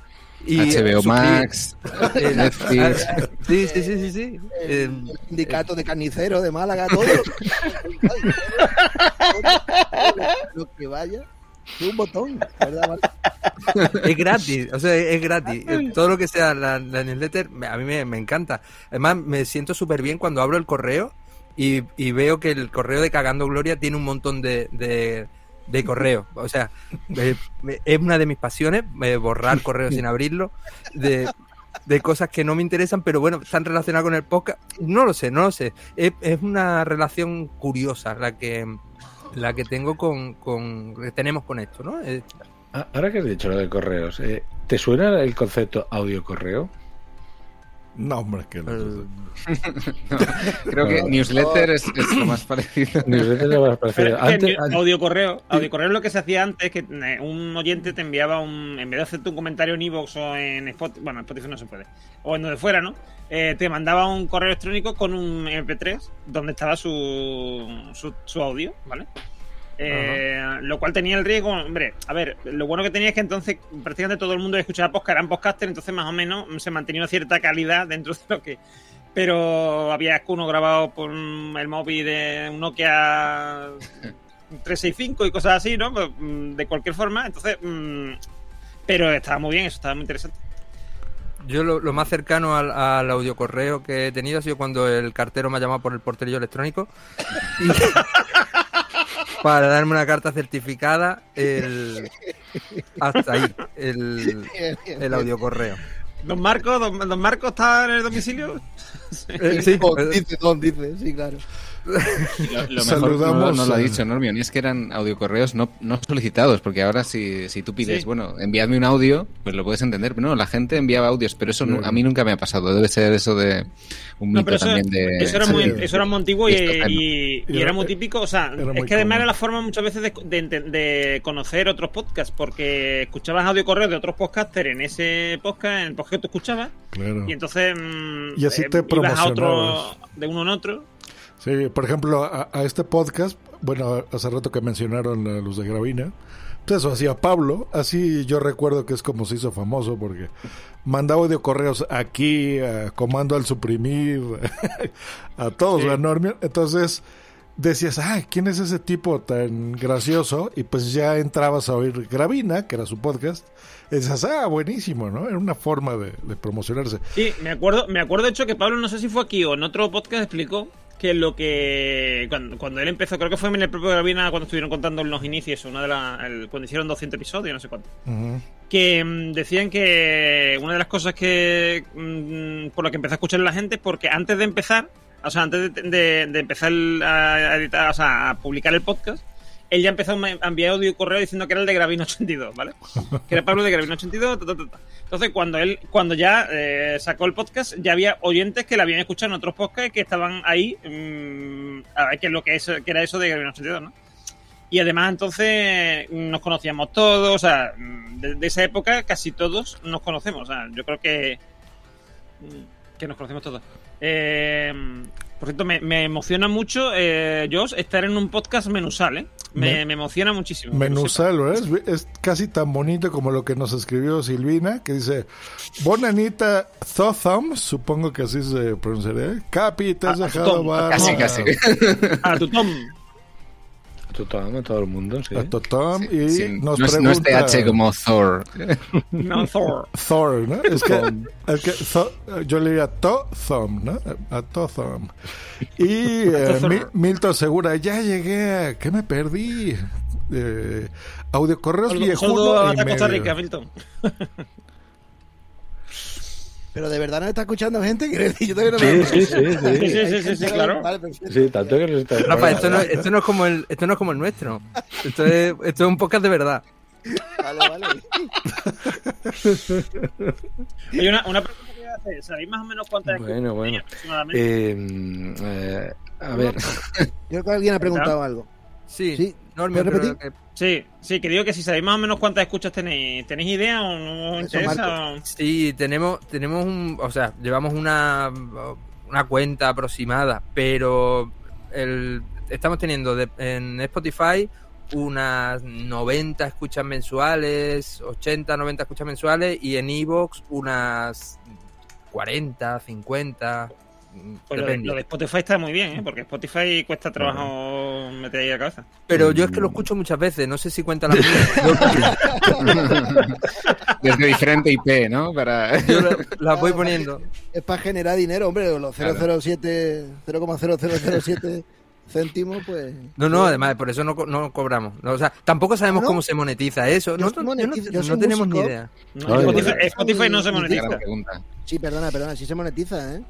y HBO Max, el- Netflix. [LAUGHS] Sí, sí, sí, sí, sí. Eh, El sindicato de carniceros de Málaga, todo. [LAUGHS] lo que vaya. Es un botón, es gratis, o sea, es gratis. Todo lo que sea la, la newsletter, me- a mí me, me encanta. Además, me siento súper bien cuando abro el correo y, y veo que el correo de Cagando Gloria tiene un montón de, de, de correos. O sea, eh, es una de mis pasiones, eh, borrar [LAUGHS] correos sin abrirlo, de, de cosas que no me interesan, pero bueno, están relacionadas con el podcast. No lo sé, no lo sé. Es, es una relación curiosa la que la que tengo con, con que tenemos con esto, ¿no? Eh, Ah, Ahora que has dicho lo de correos, ¿te suena el concepto audio correo? No, hombre, que el- [LAUGHS] Creo que newsletter es, es lo más parecido. [LAUGHS] Newsletter parecido. Es Antes- ni- antes- audio correo, audio correo es lo que se hacía antes, que eh, un oyente te enviaba un, en vez de hacerte un comentario en iVoox o en Spotify, bueno, en Spotify no se puede, o en donde fuera, ¿no? Eh, te mandaba un correo electrónico con un MP3 donde estaba su, su, su audio, ¿vale? Eh, lo cual tenía el riesgo, hombre, a ver, lo bueno que tenía es que entonces prácticamente todo el mundo que escuchaba podcast eran podcasters, entonces más o menos se mantenía una cierta calidad dentro de lo que... Pero había uno grabado por el móvil de un Nokia [LAUGHS] 365 y cosas así, ¿no? Pues, mm, De cualquier forma, entonces... mm, Pero estaba muy bien, eso estaba muy interesante. Yo lo, lo más cercano al, al audiocorreo que he tenido ha sido cuando el cartero me ha llamado por el porterillo electrónico y- [LAUGHS] [LAUGHS] para darme una carta certificada el, hasta ahí el, el audiocorreo. Don Marco, don, don Marco está en el domicilio. Eh, sí. Don dice, Don dice, sí, claro. Lo, lo mejor no, Saludamos no lo ha dicho Normion, y es que eran audiocorreos no, no solicitados, porque ahora si, si tú pides, Sí. bueno, enviadme un audio, pues lo puedes entender, pero no, la gente enviaba audios, pero eso no- a mí nunca me ha pasado, debe ser eso de un No, mito eso, también de... eso era sí. muy, eso era muy antiguo y, era muy típico. O sea, es que además era la forma muchas veces de, de conocer otros podcasts, porque escuchabas audio correos de otros podcasters en ese podcast, en el podcast que tú escuchabas, Claro. y entonces mm, Y así te ibas a otro de uno en otro. Sí, por ejemplo, a, a este podcast, bueno, hace rato que mencionaron a los de Gravina, pues eso hacía Pablo, así yo recuerdo que es como se hizo famoso, porque mandaba audio correos aquí, a comando al suprimir, [LAUGHS] a todos, Sí. la. Entonces decías, ah, ¿quién es ese tipo tan gracioso? Y pues ya entrabas a oír Gravina, que era su podcast, decías, ah, buenísimo, ¿no? Era una forma de, de promocionarse. Sí, me acuerdo, me acuerdo de hecho que Pablo, no sé si fue aquí o en otro podcast, explicó que lo que cuando, cuando él empezó, creo que fue en el propio Gravina cuando estuvieron contando los inicios, una de las, el- cuando hicieron 200 episodios, no sé cuánto. Que mm, decían que una de las cosas que mm, por lo que empezó a escuchar la gente es porque antes de empezar, o sea, antes de, de- de empezar a editar, o sea, a publicar el podcast, él ya empezó a enviar audio y correo diciendo que era el de Gravino 82, ¿vale? [LAUGHS] Que era Pablo de Gravino 82, ta, ta, ta. Entonces, cuando él, cuando ya eh, sacó el podcast, ya había oyentes que la habían escuchado en otros podcasts que estaban ahí, mm, a ver qué es lo que es, que era eso de Gravino 82, ¿no? Y además entonces nos conocíamos todos, o sea, de, de esa época casi todos nos conocemos, o sea, yo creo que mm, que nos conocemos todos. Eh, por cierto, me, me emociona mucho, eh, Josh, estar en un podcast menusal, ¿eh? Me, Me- me emociona muchísimo. Menusal, ¿verdad? Es, es casi tan bonito como lo que nos escribió Silvina, que dice, Bonanita Thotham, supongo que así se pronunciaría. Capi, te has A- a dejado Tom, barba. Casi, casi. [LAUGHS] A tu Tom. Tú, todo, todo el mundo, sí. A Totom y Sí, nos no, es, no pregunta... es TH como Thor. [LAUGHS] No, Thor. Thor, ¿no? Es que, es que Tho- yo le diría Totham, ¿no? A Totham. Y eh, Milton Segura, ya llegué, a- ¿qué me perdí? Eh, audio correos viejuno y hasta Costa medio. Rica, Milton. [LAUGHS] Pero de verdad nos está escuchando gente [LAUGHS] yo todavía no Sí, me- sí, sí, Sí, sí. sí, sí, sí, sí, claro. Vale. Sí, tanto que está Rafa, esto no, esto no es como el, esto no es como el nuestro. Esto es, esto es un podcast de verdad. Vale, vale. Hay una, una pregunta que voy a hacer. ¿Sabéis más o menos cuántas Bueno, bueno. aproximadamente? Eh, eh, a ver, Creo que alguien ha preguntado algo. Sí, Sí, Normio, ¿puedes pero repetir? que- Sí, sí, que digo que si sabéis más o menos cuántas escuchas tenéis, ¿tenéis idea o no os interesa? Sí, tenemos, tenemos un, o sea, llevamos una, una cuenta aproximada, pero el, estamos teniendo de- en Spotify unas 90 escuchas mensuales, 80, 90 escuchas mensuales y en Evox unas 40, 50, mm, Pues lo de, depende. lo de Spotify está muy bien, ¿eh? porque Spotify cuesta trabajo meter ahí la cabeza. Pero yo es que lo escucho muchas veces, no sé si cuenta la mía. [LAUGHS] Desde diferente IP, ¿no? Para... Yo la- las voy poniendo. Es para generar dinero, hombre. Los Claro. 007, 0,0007 céntimos, pues. No, no, además, por eso no, co- no cobramos. No, o sea, tampoco sabemos ¿No? cómo se monetiza eso. Yo Nosotros- yo no- yo tenemos ni idea. Spotify, no se monetiza. Sí, perdona, perdona, sí se monetiza, ¿eh?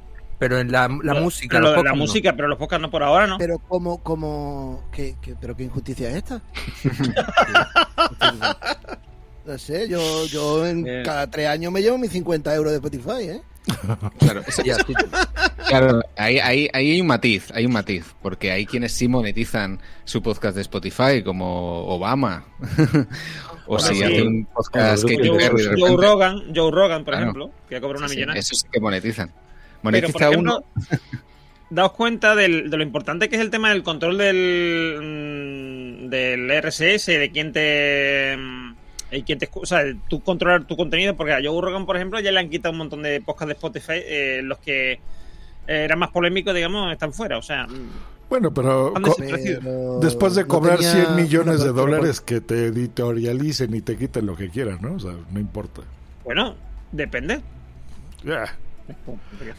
Pero en la, la Lo- música, lo los de la no. música, pero los podcasts no por ahora, ¿no? Pero como, como, ¿qué, qué- pero qué injusticia es esta? [LAUGHS] [LAUGHS] no sé, yo, yo en Bien. cada tres años me llevo mis 50 euros de Spotify, ¿eh? [LAUGHS] Claro, eso-. Claro, ahí, ahí, ahí hay un matiz, hay un matiz, porque hay quienes sí monetizan su podcast de Spotify, como Obama, o si sí. hace un podcast Joe, de Joe repente, Rogan, Joe Rogan, por Claro. ejemplo, que cobra una sí, sí, millonada. eso sí que monetizan. Pero, Monetiza por ejemplo, uno, daos cuenta del- de lo importante que es el tema del control del, mm, del RSS, de quién te. mm, y quién te o sea, tú controlar tu contenido, porque a Joe Rogan, por ejemplo, ya le han quitado un montón de podcasts de Spotify, eh, los que eh, eran más polémicos, digamos, están fuera. O sea, mm, Bueno, pero. Pero después de no cobrar tenía 100 millones de dólares que te editorialicen y te quiten lo que quieran, ¿no? O sea, no importa. bueno, depende. Ya.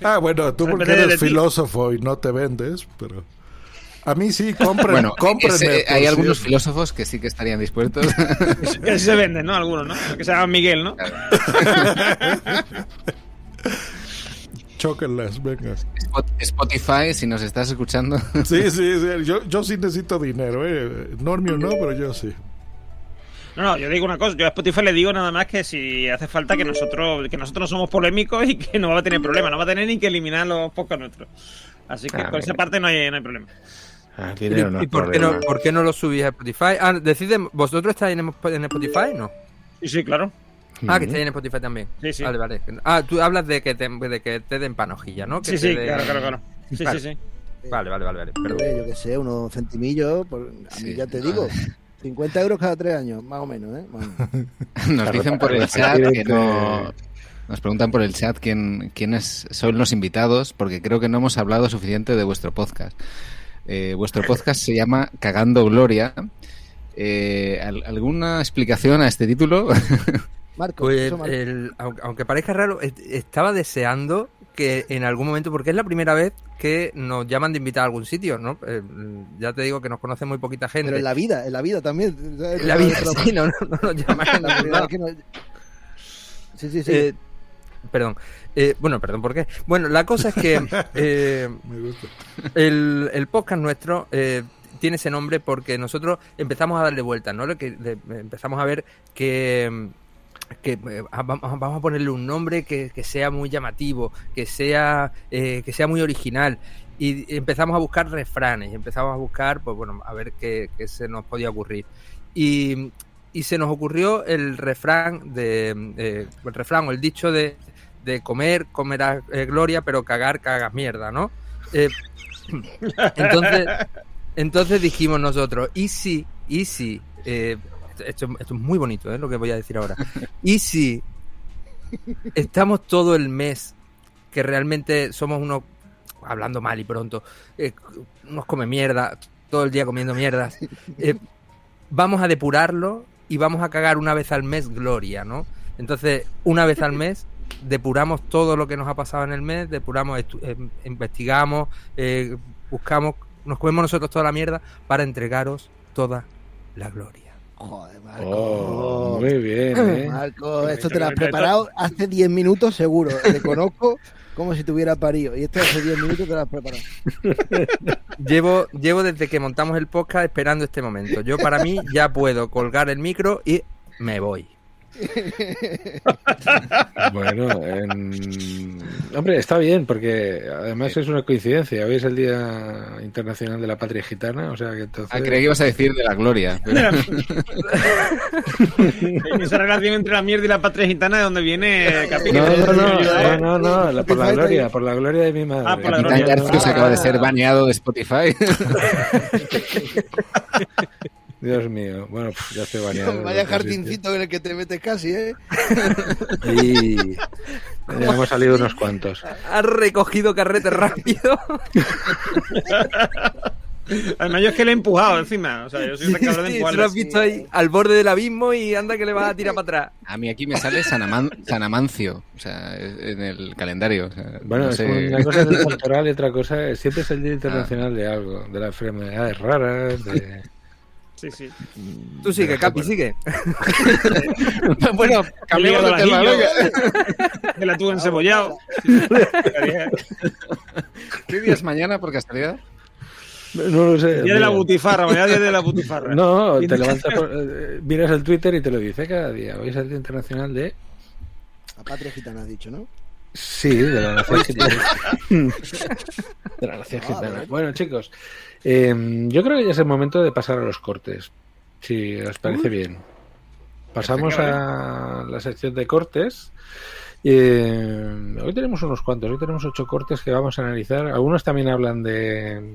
Ah, bueno, tú porque eres filósofo y no te vendes, pero... A mí sí, compren, bueno, cómprenme ese- hay algunos filósofos que sí que estarían dispuestos. Que así se venden, ¿no? Algunos, ¿no? Que se llama Miguel, ¿no? [LAUGHS] chóquenlas, venga. Spot- Spotify, si nos estás escuchando. Sí, sí, sí. Yo, yo sí necesito dinero, ¿eh? Normio no, pero yo sí. No, no, yo digo una cosa, yo a Spotify le digo nada más que si hace falta que nosotros, que nosotros no somos polémicos y que no va a tener problema, no va a tener ni que eliminar los podcasts nuestros. Así que Ah, por esa parte no hay, no hay problema. Ah, ¿Y, no por, qué no, por qué no lo subís a Spotify? Ah, deciden, ¿vosotros estáis en, en Spotify? No. Sí, sí, claro. Ah, que estáis en Spotify también. Sí, sí. Vale, vale. Ah, tú hablas de que te, de que te den panojilla, ¿no? Que Sí, sí, claro, claro, claro. Sí, Vale. sí, sí. Vale, vale, vale. vale. Pero, Hombre, yo que sé, unos centimillos, por, a mí Sí. ya te digo, 50 euros cada tres años, más o menos, ¿eh? [LAUGHS] Nos dicen por el chat que entre- no. Nos preguntan por el chat quién, quiénes son los invitados, porque creo que no hemos hablado suficiente de vuestro podcast. Eh, vuestro podcast se llama Cagando Gloria. Eh, ¿al- ¿Alguna explicación a este título? [LAUGHS] Marco, Pues, eso, Marco. el- aunque, parezca raro, est- estaba deseando que en algún momento, porque es la primera vez que nos llaman de invitar a algún sitio, ¿no? Eh, ya te digo que nos conoce muy poquita gente. Pero en la vida, en la vida también. En la vida, [LAUGHS] sí, no, no, no nos llaman en [LAUGHS] la que no- Sí, sí, sí. Eh, perdón. Eh, bueno, perdón, ¿por qué? Bueno, la cosa es que [LAUGHS] eh, Me gusta. el, el podcast nuestro eh, tiene ese nombre porque nosotros empezamos a darle vueltas, ¿no? Que empezamos a ver que, que eh, vamos vamos a ponerle un nombre que, que sea muy llamativo, que sea, eh, que sea muy original. Y empezamos a buscar refranes, empezamos a buscar, pues bueno, a ver qué, qué se nos podía ocurrir. Y, y se nos ocurrió el refrán de eh, el refrán o el dicho de, de comer, comerás gloria, pero cagar, cagas mierda, ¿no? [LAUGHS] Entonces, entonces dijimos nosotros, y si, y si, eh, esto, es muy bonito, ¿eh? lo que voy a decir ahora, y si estamos todo el mes que realmente somos unos, hablando mal y pronto, eh, unos come mierda, todo el día comiendo mierdas, eh, vamos a depurarlo y vamos a cagar una vez al mes gloria, ¿no? Entonces, una vez al mes depuramos todo lo que nos ha pasado en el mes, depuramos, eh, investigamos, eh, buscamos, nos comemos nosotros toda la mierda para entregaros toda la gloria. Joder, Marco. Oh, muy bien, ¿eh? Marco, esto te lo has preparado hace 10 minutos seguro. Te conozco como si te hubiera parido. Y esto hace 10 minutos te lo has preparado. [LAUGHS] Llevo, llevo desde que montamos el podcast esperando este momento. Yo para mí ya puedo colgar el micro y me voy. [LAUGHS] Bueno, en- hombre, está bien, porque además es una coincidencia. Hoy es el Día Internacional de la Patria Gitana, o sea que entonces... Ah, creía que ibas a decir de la gloria. Y [LAUGHS] esa relación entre la mierda y la patria gitana de donde viene Capitán. No, no, no, [LAUGHS] no, no, no, la- por la gloria, por la gloria de mi madre. Ah, por la Capitán. Garcius acaba de ser baneado de Spotify. Dios mío, bueno, pues ya estoy baneado. [LAUGHS] Vaya de jardincito en el que te metes casi, ¿eh? [LAUGHS] Y [LAUGHS] ya hemos salido unos cuantos. Ha recogido carrete rápido. Además, yo es que le he empujado encima. O sea, yo soy de Sí, se empujarle. lo has visto ahí al borde del abismo y anda que le vas a tirar para atrás. A mí aquí me sale San, Aman- San Amancio, o sea, en el calendario. o sea, Bueno, no es sé. una cosa es el santoral y otra cosa es, siempre es el Día Internacional de algo, de las enfermedades raras, de... Sí, sí. Tú sigue, Capi, sigue. [LAUGHS] bueno, cambiamos de tema. Que la tuve encebollado. [LAUGHS] ¿Qué día es mañana, por casualidad? No lo sé. Día de la butifarra, mañana día de la butifarra. No, te [LAUGHS] levantas, por- eh, miras el Twitter y te lo dice cada día. Hoy es el Día Internacional de... La patria gitana has dicho, ¿no? Sí, de la nación gitana. [LAUGHS] de la nación gitana. Bueno, chicos, eh, yo creo que ya es el momento de pasar a los cortes, si os parece bien. Pasamos a la sección de cortes. Eh, hoy tenemos unos cuantos, hoy tenemos ocho cortes que vamos a analizar. Algunos también hablan de,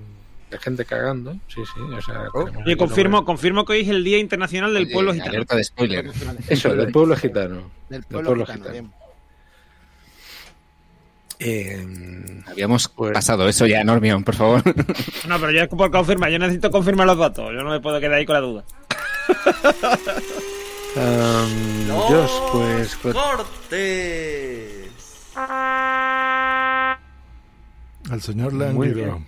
de gente cagando. Sí, sí, o sea, Oye, aquí confirmo, confirmo que hoy es el Día Internacional del Oye, Pueblo Gitano. Alerta de spoiler. Eso, del pueblo gitano. Del Del pueblo, pueblo gitano. gitano. Eh, Habíamos Pues- pasado eso ya, Normion, por favor. [LAUGHS] No, pero yo es por confirmar. Yo necesito confirmar los datos. Yo no me puedo quedar ahí con la duda. [LAUGHS] um, Dios, pues, pues ¡Cortes! Al señor bien.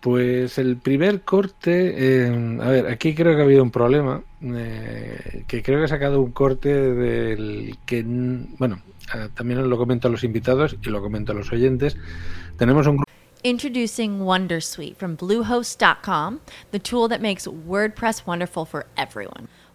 Pues el primer corte, eh, a ver, aquí creo que ha habido un problema, eh, que creo que he sacado un corte del que, bueno, también lo comento a los invitados y lo comento a los oyentes. Tenemos un Introducing Wondersuite from Bluehost.com, the tool that makes WordPress wonderful for everyone.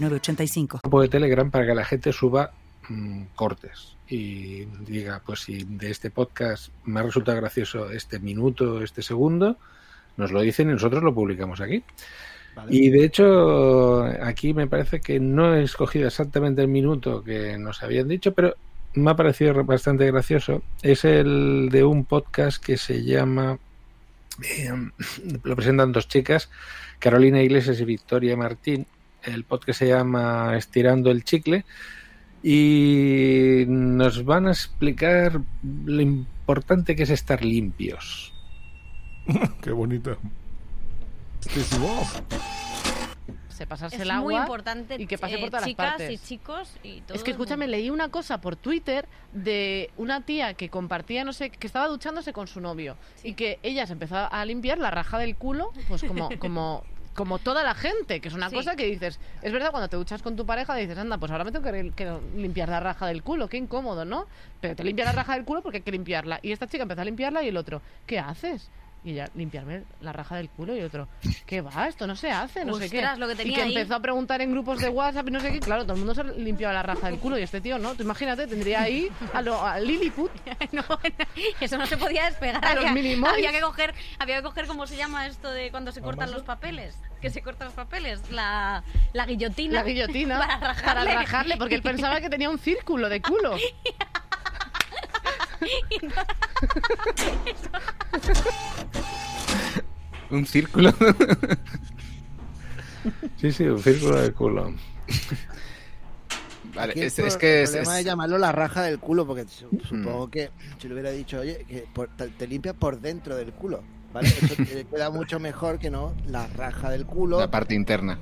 906985. grupo de Telegram para que la gente suba mm, cortes y diga, pues si de este podcast me ha resultado gracioso este minuto, este segundo, nos lo dicen y nosotros lo publicamos aquí. Y de hecho, aquí me parece que no he escogido exactamente el minuto que nos habían dicho, pero me ha parecido bastante gracioso. Es el de un podcast que se llama. eh, lo presentan dos chicas, Carolina Iglesias y Victoria Martín. El podcast se llama Estirando el Chicle. Y nos van a explicar lo importante que es estar limpios. [LAUGHS] Qué bonito. Se pasarse Es el agua muy importante, y que pase eh, por todas chicas las partes. y chicos y todo Es que escúchame, leí una cosa por Twitter de una tía que compartía, no sé, que estaba duchándose con su novio y que ella se empezó a limpiar la raja del culo, pues como, [LAUGHS] como, como toda la gente, que es una Sí. cosa que dices, es verdad, cuando te duchas con tu pareja dices, anda, pues ahora me tengo que, que limpiar la raja del culo, qué incómodo, ¿no? Pero te limpias la raja del culo porque hay que limpiarla. Y esta chica empezó a limpiarla y el otro, ¿qué haces? Y ella, limpiarme la raja del culo y otro, ¿qué va? Esto no se hace, no sé qué. Ostras, lo que y que ahí. empezó a preguntar en grupos de WhatsApp y no sé qué, claro, todo el mundo se limpiaba la raja del culo y este tío no. Tú imagínate, tendría ahí a, lo, a Lilliput. [LAUGHS] No, eso no se podía despegar. A los había, Minimoys. había que coger, había que coger, ¿cómo se llama esto de cuando se cortan los papeles? Que se cortan los papeles, la, la guillotina. La guillotina [LAUGHS] para rajarle. para rajarle, porque él pensaba que tenía un círculo de culo. [LAUGHS] Un círculo. Sí, sí, un círculo de culo. Vale, es, es que el es, problema es- es llamarlo la raja del culo, porque su- supongo que si le hubiera dicho, oye, que por- te, limpias por dentro del culo, ¿vale? Eso te [LAUGHS] queda mucho mejor que no la raja del culo. la parte interna.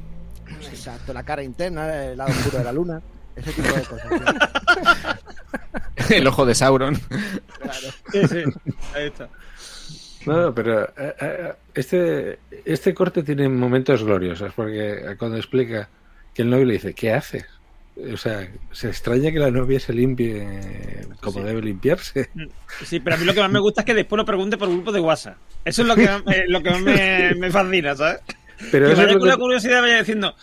Exacto, la cara interna, el lado oscuro de la luna, ese tipo de cosas. [LAUGHS] El ojo de Sauron. Claro. Sí, sí, ahí está. No, pero eh, eh, este, este corte tiene momentos gloriosos, porque cuando explica que el novio le dice, ¿qué haces? O sea, se extraña que la novia se limpie como debe limpiarse. Sí, pero a mí lo que más me gusta es que después lo pregunte por grupo de WhatsApp. Eso es lo que, más- eh, lo que más me, me fascina, ¿sabes? Pero que vaya con la curiosidad vaya diciendo.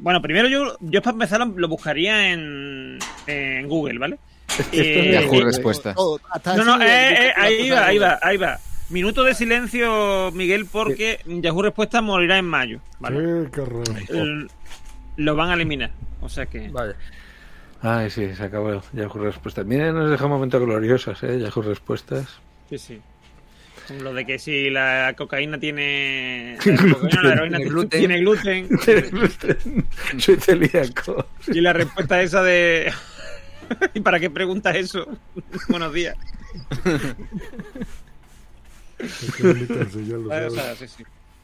Bueno, primero yo, yo para empezar lo, buscaría en, en Google, ¿vale? Eh, Yahoo eh, respuesta. Todo, hasta No, no, eh, eh, ahí va, ahí va, ahí va. Minuto de silencio, Miguel, porque Yahoo Respuesta morirá en mayo. ¿vale? Sí, qué raro. El- lo van a eliminar. O sea que. Vale. Ay, sí, se acabó Yahoo Respuestas. Mira, nos deja momentos gloriosos, ¿eh? Yahoo Respuestas. Sí, sí. Lo de que si la cocaína tiene. [LAUGHS] La cocaína, la heroína Tiene gluten. [LAUGHS] tiene gluten. Soy celíaco. Y la respuesta esa de. [LAUGHS] ¿Y para qué preguntas eso? Buenos días.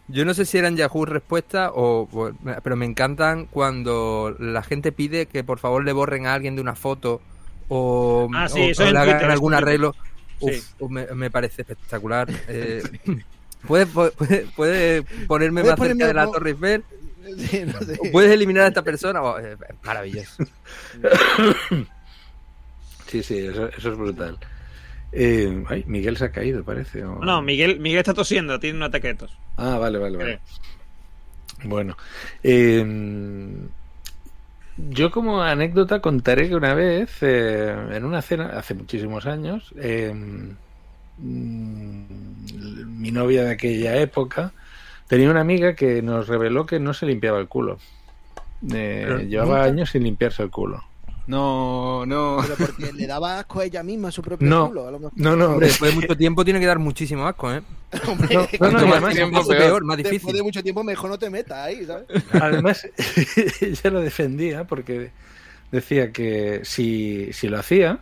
Yo no sé si eran Yahoo respuestas o, o- pero me encantan cuando la gente pide que por favor le borren a alguien de una foto o, Ah, sí, o- eso o en le hagan Twitter, algún arreglo. Uf, Sí. me, me parece espectacular. Eh, [LAUGHS] ¿puedes, puede, puede ponerme ¿Puedes más cerca de la Torre Eiffel? [LAUGHS] Sí, no sé. ¿O ¿Puedes eliminar a esta persona? Oh, maravilloso. [LAUGHS] Sí, sí, eso, eso es brutal. Eh, ay, Miguel se ha caído, parece. o- No, Miguel, Miguel está tosiendo, tiene un ataque de tos. Ah, vale, vale, vale. Bueno, eh, yo como anécdota contaré que una vez, eh, en una cena, hace muchísimos años, eh, mm, mi novia de aquella época tenía una amiga que nos reveló que no se limpiaba el culo. Eh, llevaba nunca- años sin limpiarse el culo. No, no. Pero porque le daba asco a ella misma a su propio No, culo. A lo mejor. no, no. Hombre, después de mucho tiempo tiene que dar muchísimo asco, ¿eh? [LAUGHS] Hombre, No, no, además- tiempo, peor. peor, más Después difícil. de mucho tiempo mejor no te metas ahí, ¿sabes? Además, [LAUGHS] ella lo defendía porque decía que si, si lo hacía,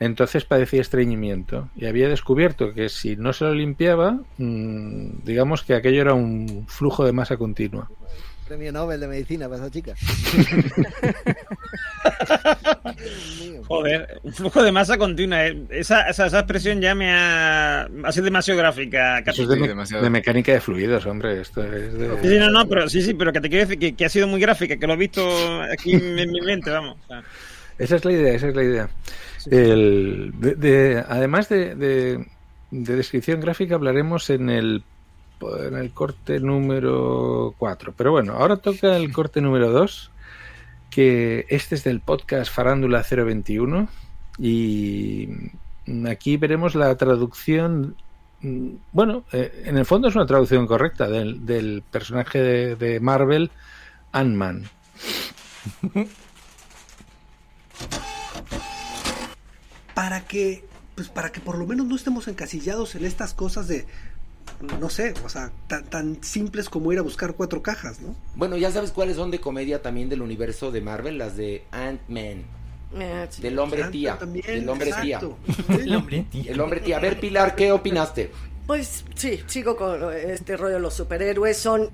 entonces padecía estreñimiento. Y había descubierto que si no se lo limpiaba, mm, digamos que aquello era un flujo de masa continua. Premio Nobel de Medicina para esa chica. [LAUGHS] Joder, un flujo de masa continua. eh. Esa, esa, esa expresión ya me ha, ha sido demasiado gráfica. Eso es de, me- de mecánica de fluidos, hombre. Esto es de... Sí, sí, no, no, pero sí, sí, pero que te quiero decir que, que ha sido muy gráfica, que lo he visto aquí en, en mi mente, vamos. O sea, Esa es la idea, esa es la idea. El- de- de- además de, de- de descripción gráfica hablaremos en el, en el corte número 4. Pero bueno, ahora toca el corte número 2, que este es del podcast Farándula 021 y aquí veremos la traducción, mm, bueno, eh, en el fondo es una traducción correcta del, personaje de, de Marvel, Ant-Man. para que pues para que por lo menos no estemos encasillados en estas cosas de no sé, o sea, tan, tan simples como ir a buscar cuatro cajas, ¿no? Bueno, ya sabes cuáles son de comedia también del universo de Marvel, las de Ant-Man. Eh, sí. Del hombre tía. también, del hombre exacto. tía. El hombre tía. El hombre tía. A ver, Pilar, ¿qué opinaste? Pues sí, sigo con este rollo de los superhéroes. Son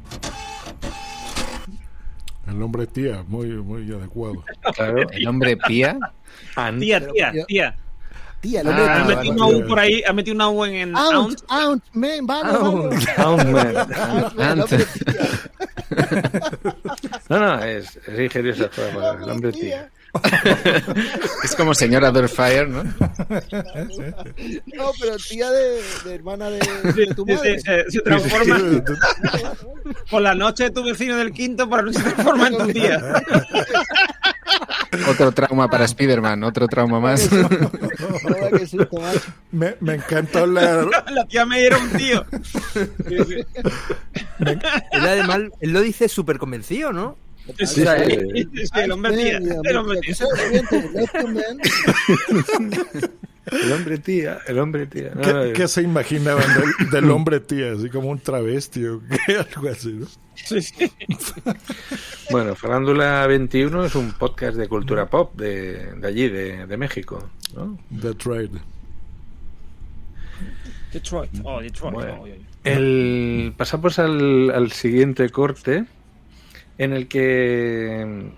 El nombre tía, muy, muy adecuado. Claro, el hombre pía. Tía, tía, tía. Tía, el Ah, ha metido una U por ahí, ha metido una U en, en Aunt, Aunt. Aunt, man, vamos, el hombre tía. No, no, es, es palabra, el hombre tía. [LAUGHS] Es como señora Doorfire, ¿no? No, pero tía de, de hermana de, Sí, de tu sí, madre. sí, se, se transforma. Por la noche tu vecino del quinto, por la noche se transforma en tu tía. [LAUGHS] Otro trauma para Spider-Man, otro trauma más. Me, me encantó la, [LAUGHS] La tía me era un tío. [LAUGHS] Él además, él lo dice súper convencido, ¿no? Sí, el hombre tía. El hombre tía. El hombre tía, el hombre tía. No, ¿Qué, no, qué se imaginaban del, del hombre tía? Así como un travesti o [LAUGHS] algo así, ¿no? Sí, sí. Bueno, Farándula 21 es un podcast de cultura pop de, de allí, de, de México. ¿no? Trade. Detroit. Oh, Detroit. Bueno, oh. el, pasamos al, al siguiente corte en el que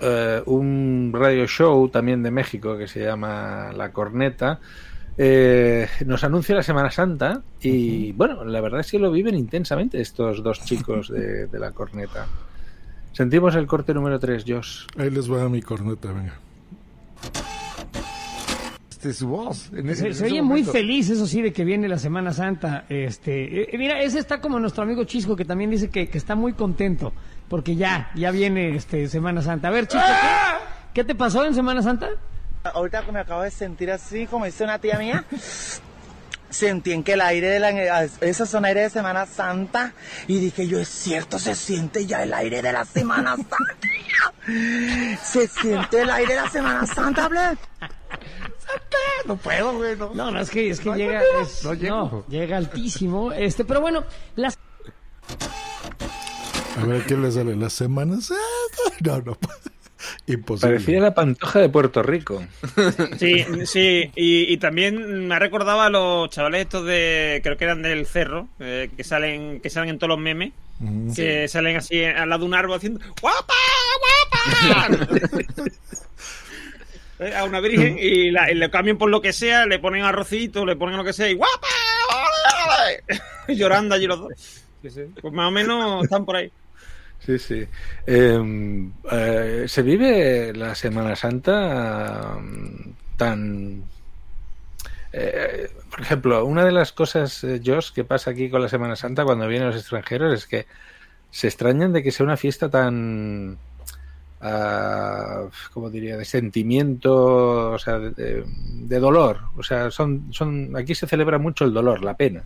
eh, un radio show también de México que se llama La Corneta eh, nos anuncia la Semana Santa y bueno, la verdad es que lo viven intensamente estos dos chicos de, de La Corneta. Sentimos el corte número 3, Josh. Ahí les va mi corneta, venga. Este, su voz. en Se, ese- en se ese oye muy feliz, eso sí, de que viene la Semana Santa. Este, eh, mira, ese está como nuestro amigo Chisco, que también dice que, que está muy contento, porque ya, ya viene este Semana Santa. A ver, Chisco, ¿qué, qué te pasó en Semana Santa? Ahorita me acabo de sentir así, como dice una tía mía, sentí en que el aire de la... Esos son aire de Semana Santa. Y dije yo, es cierto, se siente ya el aire de la Semana Santa. Se siente el aire de la Semana Santa, Blair. No puedo, güey. No, No, no, es que, es que No llega, manera. es- No llego. no, llega altísimo. Este, pero bueno, las A ver, ¿qué les sale? ¿Las semanas? [LAUGHS] No, no. [LAUGHS] Imposible. Parecía la pantoja de Puerto Rico. Sí, sí, y, y también me recordaba a los chavales estos de, creo que eran del cerro, eh, que salen que salen en todos los memes, que salen así al lado de un árbol haciendo ¡Guapa! ¡Guapa! [LAUGHS] Eh, a una virgen y, la, y le cambian por lo que sea, le ponen arrocito, le ponen lo que sea y ¡guapa! Llorando allí los dos. Sí, sí. Pues más o menos están por ahí. Sí, sí. Eh, eh, ¿Se vive la Semana Santa mm, tan... eh, por ejemplo, una de las cosas, eh, Josh, que pasa aquí con la Semana Santa cuando vienen los extranjeros es que se extrañan de que sea una fiesta tan... ah, ¿Cómo diría? De sentimiento, o sea, de, dolor. O sea, son, son aquí se celebra mucho el dolor, la pena.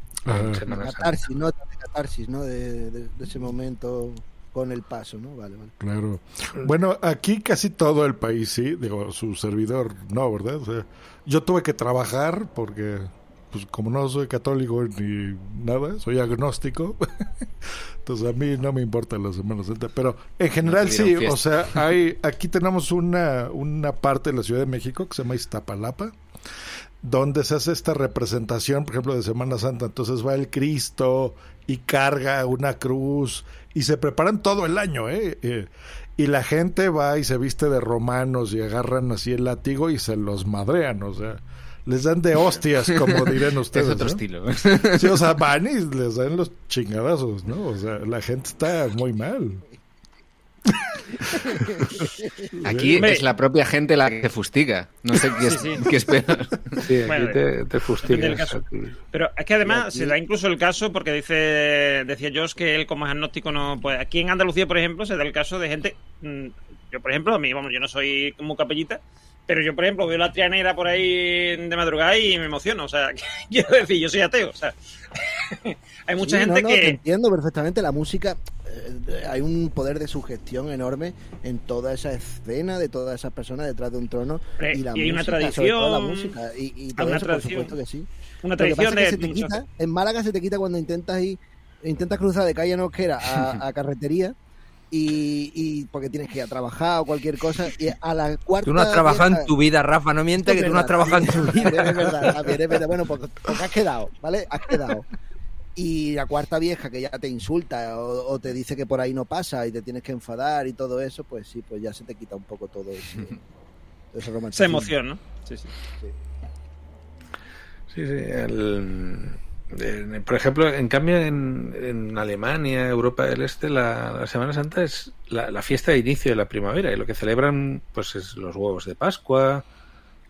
Santa. Catarsis, ¿no? De catarsis, ¿no? De, de- de ese momento con el paso, ¿no? Vale, vale. Claro. Bueno, aquí casi todo el país, sí. Digo, su servidor no, ¿verdad? O sea, yo tuve que trabajar porque, pues como no soy católico ni nada, soy agnóstico. [LAUGHS] Entonces a mí no me importa la Semana Santa. Pero en general sí, o sea, hay, aquí tenemos una, una parte de la Ciudad de México que se llama Iztapalapa donde se hace esta representación, por ejemplo, de Semana Santa. Entonces va el Cristo y carga una cruz y se preparan todo el año, ¿eh? Eh, y la gente va y se viste de romanos y agarran así el látigo y se los madrean, o sea, les dan de hostias, como [LAUGHS] dirían ustedes. Es otro ¿no? estilo. Sí, o sea, van y les dan los chingadazos, ¿no? O sea, la gente está muy mal. [LAUGHS] Aquí Hombre. es la propia gente la que te fustiga. No sé qué es, Sí, sí. qué es peor. Sí, aquí Bueno, te, fustigas. Pero es que además aquí- se da incluso el caso, porque dice decía Josh que él como es agnóstico no puede. Aquí en Andalucía, por ejemplo, se da el caso de gente. mm, Yo, por ejemplo, a mí, vamos, yo no soy como capellita, pero yo, por ejemplo, veo la trianera por ahí de madrugada y me emociono. O sea, [LAUGHS] quiero decir, yo soy ateo. O sea, [LAUGHS] hay mucha Sí, gente no, no, te que. entiendo perfectamente. La música, eh, hay un poder de sugestión enorme en toda esa escena de todas esas personas detrás de un trono. Y la y hay una música, sobre todo la tradición, música. Y, y todo una eso, tradición. por supuesto que sí. Una tradición es que de se te quita, en Málaga se te quita cuando intentas ir, intentas cruzar de calle Nosquera a, [LAUGHS] a carretería. Y, y porque tienes que ir a trabajar o cualquier cosa y a la cuarta Tú no has trabajado en tu vida, Rafa. No mientes que tú no has trabajado en tu vida. Es verdad, también es verdad. Bueno, porque, porque has quedado, ¿vale? Has quedado. Y la cuarta vieja que ya te insulta o, o te dice que por ahí no pasa y te tienes que enfadar y todo eso, pues sí, pues ya se te quita un poco todo ese, [LAUGHS] todo ese Esa romanticismo. emoción, ¿no? Sí, sí. Sí, sí. el- por ejemplo, en cambio, en, en Alemania, Europa del Este, la, la Semana Santa es la, la fiesta de inicio de la primavera y lo que celebran pues es los huevos de Pascua.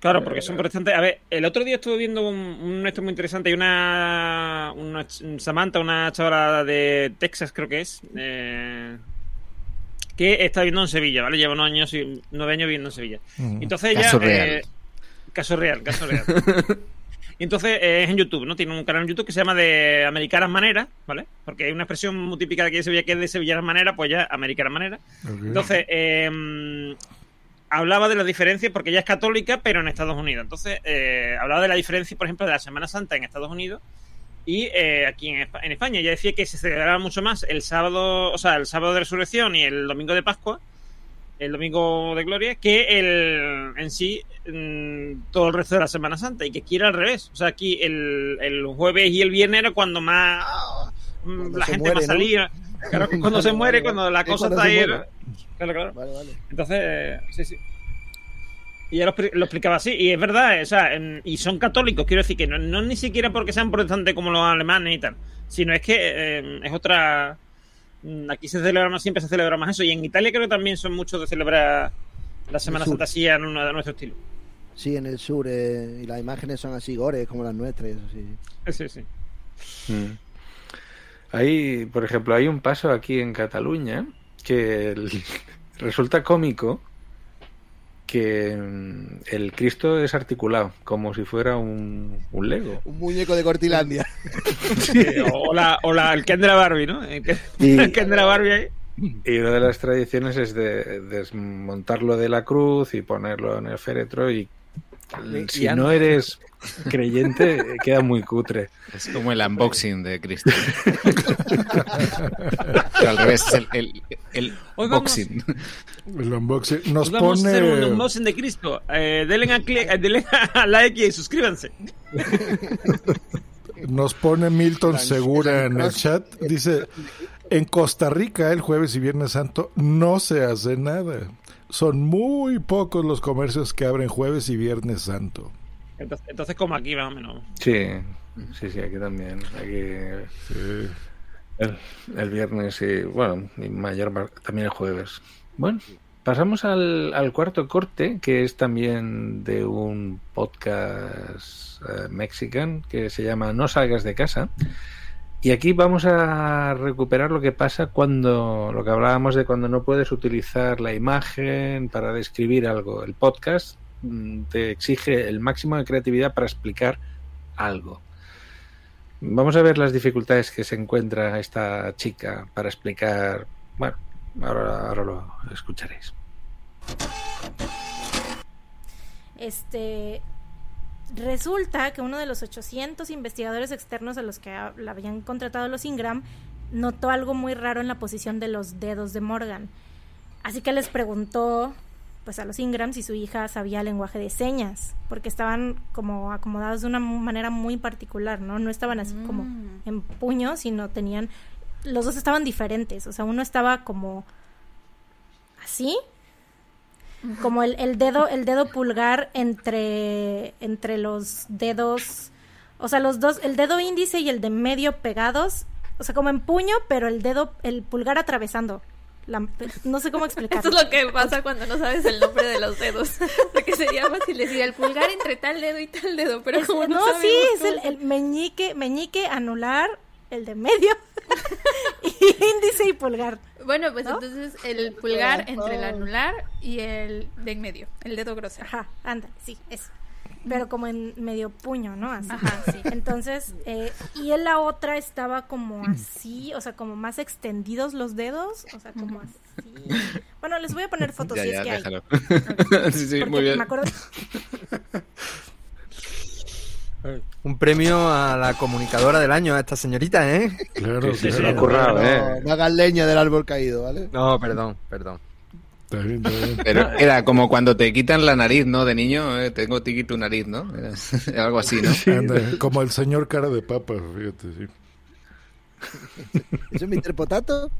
Claro, porque son protestantes. A ver, el otro día estuve viendo un, un esto muy interesante y una, una Samantha, una chavala de Texas, creo que es, eh, que está viviendo en Sevilla, ¿vale? Lleva unos años, y- nueve años viviendo en Sevilla. Ujú. Entonces ella... Caso eh, real. caso real, caso real. [LAUGHS] Y entonces eh, es en YouTube, ¿no? Tiene un canal en YouTube que se llama de Americanas Maneras, ¿vale? Porque hay una expresión muy típica de aquí de Sevilla que es de Sevillanas Maneras, pues ya Americanas Maneras. Entonces, eh, hablaba de las diferencias, porque ella es católica, pero en Estados Unidos. Entonces, eh, hablaba de la diferencia, por ejemplo, de la Semana Santa en Estados Unidos y eh, aquí en, en España. Ella decía que se celebraba mucho más el sábado, o sea, el sábado de resurrección y el domingo de Pascua, el domingo de gloria, que el en sí mm, todo el resto de la Semana Santa y que aquí era al revés. O sea, aquí el, el jueves y el viernes era cuando más mm, Cuando la gente muere, más ¿no? salía. Claro, [LAUGHS] cuando se muere, cuando la cosa cuando está ahí. Claro, claro. Vale, vale. Entonces, eh, sí, sí. Y ella lo, lo explicaba así, y es verdad, o sea, en- y son católicos, quiero decir que no, no ni siquiera porque sean protestantes como los alemanes y tal, sino es que eh, es otra. Mm, Aquí se celebra más, siempre se celebra más eso, y en Italia creo que también son muchos de celebrar la Semana. Santa así a, nu- a nuestro estilo. Sí, en el sur, eh, y las imágenes son así gores como las nuestras, y eso sí. Sí, sí. Mm. Hay, por ejemplo, hay un paso aquí en Cataluña que el- [LAUGHS] resulta cómico que mm, el Cristo es articulado, como si fuera un, un Lego. Un muñeco de Cortilandia. [LAUGHS] Eh, o, la, o la- el Ken de la Barbie, ¿no? El Ken, Y- el Ken de la Barbie ahí. Y una de las tradiciones es de desmontarlo de la cruz y ponerlo en el féretro y Y si no eres creyente queda muy cutre. Es como el unboxing de Cristo. Al revés, es el, el, el Hoy vamos- boxing. El unboxing nos vamos a hacer un pone. unboxing de Cristo. Eh, denle, a clic- eh, denle a like y suscríbanse. Nos pone Milton Segura en el chat. Dice: En Costa Rica, el jueves y viernes santo no se hace nada. Son muy pocos los comercios que abren jueves y viernes santo. Entonces, entonces como aquí más o menos. Sí, sí, sí, aquí también. Aquí el, el viernes y, bueno, y mayor también el jueves. Bueno, pasamos al, al cuarto corte, que es también de un podcast eh, mexican que se llama No salgas de casa. Y aquí vamos a recuperar lo que pasa cuando, lo que hablábamos de cuando no puedes utilizar la imagen para describir algo. El podcast te exige el máximo de creatividad para explicar algo. Vamos a ver las dificultades que se encuentra esta chica para explicar. Bueno, ahora, ahora lo escucharéis. Este resulta que uno de los 800 investigadores externos a los que la habían contratado los Ingram notó algo muy raro en la posición de los dedos de Morgan. Así que les preguntó pues a los Ingram si su hija sabía lenguaje de señas, porque estaban como acomodados de una manera muy particular, ¿no? No estaban así como en puño, sino tenían los dos estaban diferentes, o sea, uno estaba como así como el, el dedo el dedo pulgar entre entre los dedos o sea los dos el dedo índice y el de medio pegados o sea como en puño pero el dedo el pulgar atravesando no sé cómo [LAUGHS] explicarlo Esto es lo que pasa cuando no sabes el nombre de los dedos. [LAUGHS] Porque sería fácil decir el pulgar entre tal dedo y tal dedo, pero Es- como no, no, sí, es el, meñique, meñique, anular, el de medio, [LAUGHS] y índice y pulgar. Bueno, pues ¿no? entonces el pulgar entre el anular y el de en medio, el dedo grosero. Ajá, ándale, sí, eso. Pero como en medio puño, ¿no? Así. Ajá, sí. Entonces, eh, y en la otra estaba como así, o sea, como más extendidos los dedos, o sea, como así. Bueno, les voy a poner fotos Ya, si ya, es que hay. [LAUGHS] sí, sí, Porque muy bien. Me acuerdo, Un premio a la comunicadora del año, a esta señorita, ¿eh? Claro, Sí, sí, se lo ha currado, no, ¿eh? no hagas leña del árbol caído, ¿vale? No, perdón, perdón. Está bien, está bien. Pero era como cuando te quitan la nariz, ¿no? De niño, eh, tengo te quito nariz, ¿no? Era [LAUGHS] algo así, ¿no? Anda, [LAUGHS] como el señor cara de papa, fíjate, sí. ¿Eso es Mr. Potato?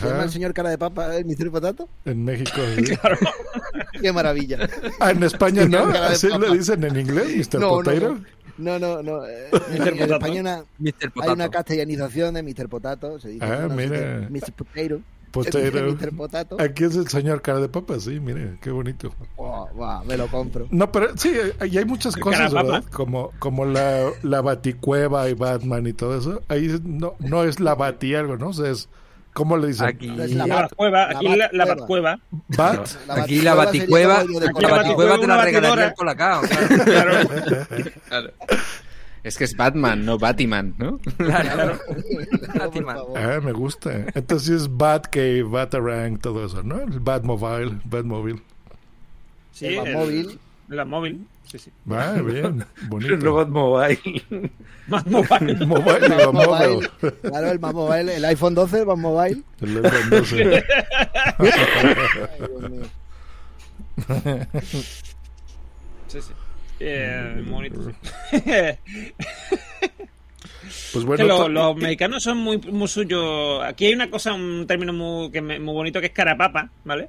¿Se llama el señor cara de papa el Mr. Potato? En México. sí. [LAUGHS] Qué maravilla. Ah, en España no, así le dicen en inglés, Mr. No, no, Potato. No, no, no. eh, en, Mr. en Potato. España una- Mr. hay una castellanización de Mr. Potato. Se dice Ah, no, mira. Mr. Potato. Potato. Aquí es el señor cara de papa, sí, mire, qué bonito. Oh, va, me lo compro. No, pero sí, y hay muchas cosas, ¿verdad? Como, como la, la baticueva y Batman y todo eso. Ahí no, no es la bati algo, ¿no? O sea, es, ¿cómo le dicen? Aquí- La Batcueva, aquí la, la Batcueva. Bat. Aquí la baticueva, la baticueva te la regalaría el colacao. Claro. [LAUGHS] Es que es Batman, no Batiman, ¿no? Claro. [LAUGHS] Ah, me gusta. Entonces es Batcave, Batarang, todo eso, ¿no? El Batmobile, Batmobile. Sí, El Batmóvil. El Batmóvil. Sí, sí. Va, bien, bonito. El robot mobile. [LAUGHS] Batmobile. Mobile, digo, mobile. Claro, el Batmobile, el iPhone 12, el Batmobile. El iPhone 12. [LAUGHS] Ay, Dios mío. Sí, sí. Eh. [LAUGHS] Pues Que lo- los mexicanos son muy, muy suyos. Aquí hay una cosa, un término muy, que me- muy bonito que es carapapa, ¿vale?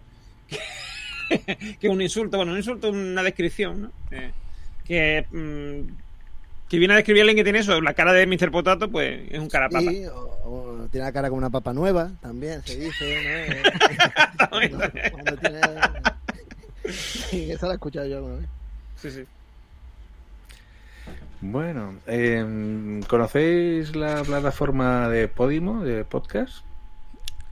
[LAUGHS] que es un insulto, bueno, un insulto, una descripción, ¿no? Eh, que, mm, que viene a describir a alguien que tiene eso, la cara de Mr. Potato, pues es un carapapa. Sí, o- o tiene la cara como una papa nueva, también se dice, ¿no? [LAUGHS] Cuando- cuando tiene... Eso lo he escuchado yo alguna vez. Sí, sí. Bueno, eh, ¿conocéis la plataforma de Podimo, de podcast?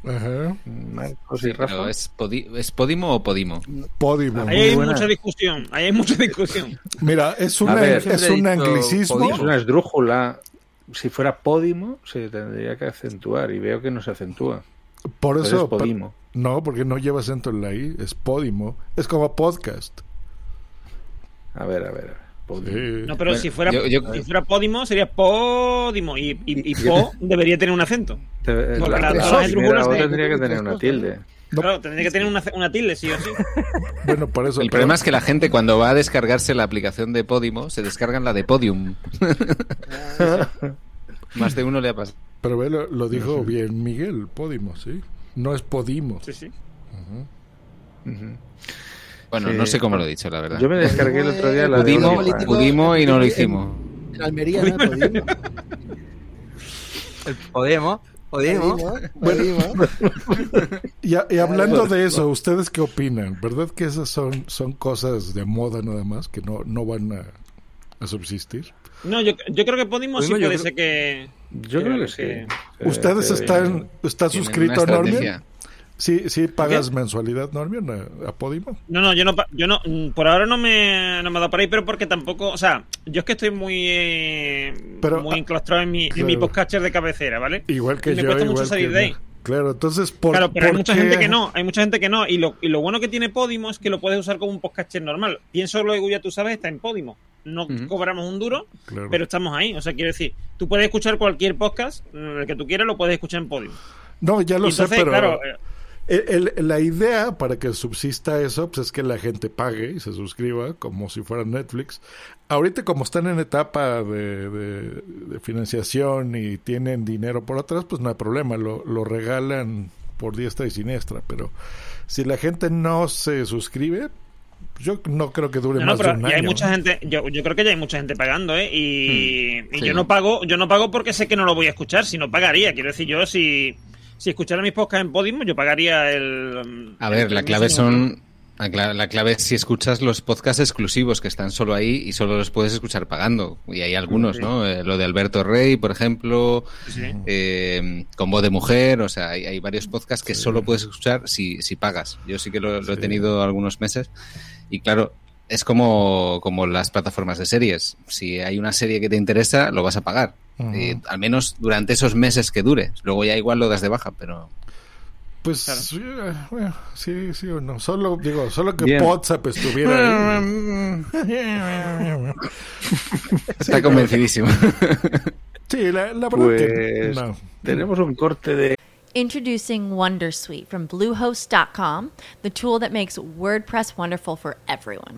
Ajá. Marcos Sí, y Rafa. ¿es, Podi- ¿Es Podimo o Podimo? Podimo. Ahí hay mucha discusión, ahí hay mucha discusión. [LAUGHS] Mira, es, una, ver, es un anglicismo. Es una esdrújula. Si fuera Podimo, se tendría que acentuar y veo que no se acentúa. Por Pues eso. es Podimo. No, porque no lleva acento en la I, es Podimo. Es como podcast. A ver, a ver. a ver. No, pero si, fuera, si fuera Podimo, sería Podimo. Y, y, y Po debería tener un acento. Te- Porque la- la- la las primera esdrújulas voz de- tendría que tener una tilde. Claro, tendría que tener una, una tilde, sí o sí. [LAUGHS] Bueno, por eso. El problema es que la gente cuando va a descargarse la aplicación de Podimo se descargan la de Podium. [LAUGHS] Más de uno le ha pasado. Pero ve, lo, lo dijo bien Miguel, Podimo, ¿sí? No es Podimo. Sí, sí. Bueno, Sí. no sé cómo lo he dicho, la verdad. Yo me descargué el otro día la de Pudimos, Oliva. pudimos y no lo hicimos. En Almería, ¿no? Podimo. Podemos, podemos. Podimo. Y, hablando de eso, ¿ustedes qué opinan? ¿Verdad que esas son, son cosas de moda nada más que no, no van a, a subsistir? No, yo, yo creo que Podimo sí puede creo- ser que. Yo creo que sí. ¿Ustedes están está Tienen suscrito a estrategia. Sí, sí pagas mensualidad Normio a, a Podimo. No, no, yo no, pa- yo no, mm, por ahora no me, no me ha dado por ahí, pero porque tampoco, o sea, yo es que estoy muy, eh, Pero, muy ah, enclaustrado en mi, en claro. mi podcatcher de cabecera, ¿vale? Igual que Y me yo, cuesta igual mucho salir que de ahí. no. Claro, entonces por claro, pero hay ¿por mucha qué? gente que no, hay mucha gente que no. Y lo, y lo bueno que tiene Podimo es que lo puedes usar como un podcatcher normal. Pienso lo de ya tú sabes, está en Podimo. No cobramos un duro, Claro. pero estamos ahí. O sea, quiero decir, tú puedes escuchar cualquier podcast, mm, el que tú quieras, lo puedes escuchar en Podimo. No, ya lo Y entonces, sé, pero claro, eh, el- el- la idea para que subsista eso pues es que la gente pague y se suscriba como si fuera Netflix. Ahorita como están en etapa de, de- de financiación y tienen dinero por atrás, pues no hay problema, lo, lo regalan por diestra y siniestra, pero si la gente no se suscribe, yo no creo que dure No, no, más pero de un y hay año. mucha gente, yo, yo creo que ya hay mucha gente pagando, ¿eh? Y, y sí. yo no pago, yo no pago porque sé que no lo voy a escuchar, si no pagaría. Quiero decir, yo si, si escuchara mis podcasts en Podimo, yo pagaría el. A ver, el la clave son. La cla- la clave es si escuchas los podcasts exclusivos que están solo ahí y solo los puedes escuchar pagando. Y hay algunos, Sí. ¿no? Eh, lo de Alberto Rey, por ejemplo, Sí. eh, con voz de mujer, o sea, hay, hay varios podcasts que solo puedes escuchar si, si pagas. Yo sí que lo, lo he tenido algunos meses y claro, es como, como las plataformas de series. Si hay una serie que te interesa, lo vas a pagar. Eh, al menos durante esos meses que dure. Luego ya igual lo das de baja, pero... Pues sí, bueno, sí, sí o no. Solo, digo, solo que Bien. WhatsApp estuviera ahí. [LAUGHS] Está convencidísimo. [LAUGHS] Sí, la, la verdad que Pues no. tenemos un corte de Introducing Wondersuite from Bluehost.com, the tool that makes WordPress wonderful for everyone.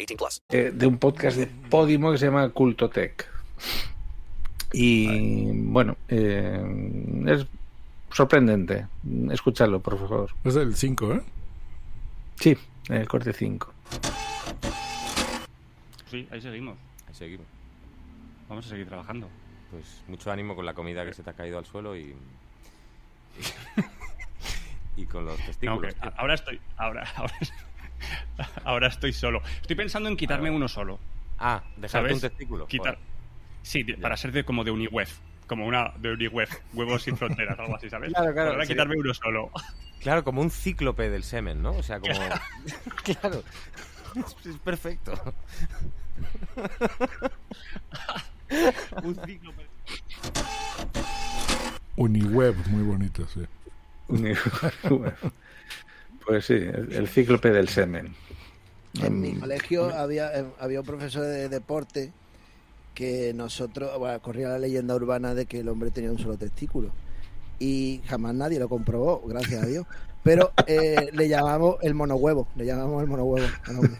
18 plus. eh, de un podcast de Podimo que se llama Cultotech. Y bueno, eh, es sorprendente. Escúchalo, por favor. Es el 5, ¿eh? Sí, el corte 5. Sí, ahí seguimos. Ahí seguimos. Vamos a seguir trabajando. Pues mucho ánimo con la comida que se te ha caído al suelo y. y [LAUGHS] con los No, testículos. ahora estoy. Ahora, [LAUGHS] ahora, [LAUGHS] ahora estoy solo. Estoy pensando en quitarme uno solo. Ah, dejarte ¿Sabes? un testículo. Quitar. Sí, de- para ser de, como de Uniweb. Como una de Uniweb. Huevos sin fronteras, algo así, ¿sabes? Claro, claro, Ahora sí. quitarme uno solo. Claro, como un cíclope del semen, ¿no? O sea, como. [LAUGHS] [LAUGHS] claro. Es perfecto. Un cíclope. Uniweb, muy bonito, sí. Uniweb. Pues sí, el, el cíclope del semen. En mi colegio había, eh, había un profesor de deporte que nosotros, bueno, corría la leyenda urbana de que el hombre tenía un solo testículo. Y jamás nadie lo comprobó, gracias a Dios. Pero eh, le llamamos el monohuevo, le llamamos el monohuevo al hombre.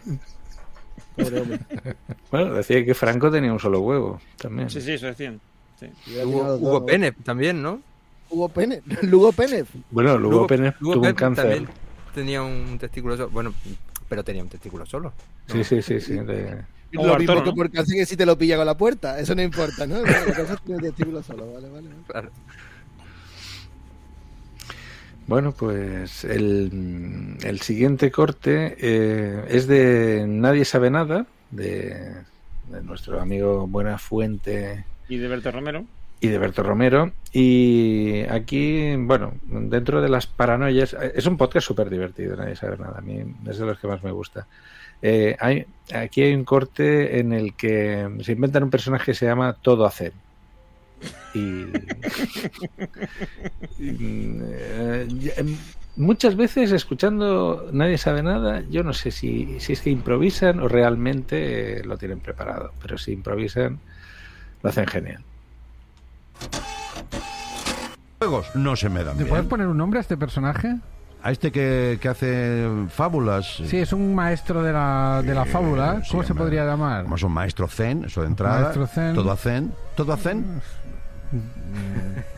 Pobre hombre. Bueno, decía que Franco tenía un solo huevo también. Sí, sí, eso decían. Sí. Hugo, Hugo Pérez también, ¿no? Hugo Pérez, [LAUGHS] Lugo Pérez. Bueno, Lugo Pérez tuvo un cáncer. también tenía un testículo solo. Bueno, pero tenía un testículo solo. Sí, sí, sí, sí. de- Lo mismo que porque hace que si te lo pilla con la puerta, eso no importa, ¿no? La cosa es que tiene testículo solo, vale, vale. Claro. Bueno, pues el, el siguiente corte eh, es de Nadie sabe nada, de, de nuestro amigo Buena Fuente Y de Berto Romero. Y de Berto Romero. Y aquí, bueno, dentro de las paranoias, es un podcast súper divertido, nadie sabe nada, a mí es de los que más me gusta. Eh, hay, aquí hay un corte en el que se inventan un personaje que se llama Todo Hacer. Y, [LAUGHS] mm, eh, muchas veces escuchando Nadie sabe nada, yo no sé si, si es que improvisan o realmente lo tienen preparado, pero si improvisan lo hacen genial. Juegos no se me dan ¿Te bien. puedes poner un nombre a este personaje? A este que, que hace fábulas. Sí, es un maestro de la, de la fábula. ¿Cómo se podría llamar? Como es un maestro zen, eso de entrada. Maestro zen. Todo a zen. Todo a zen.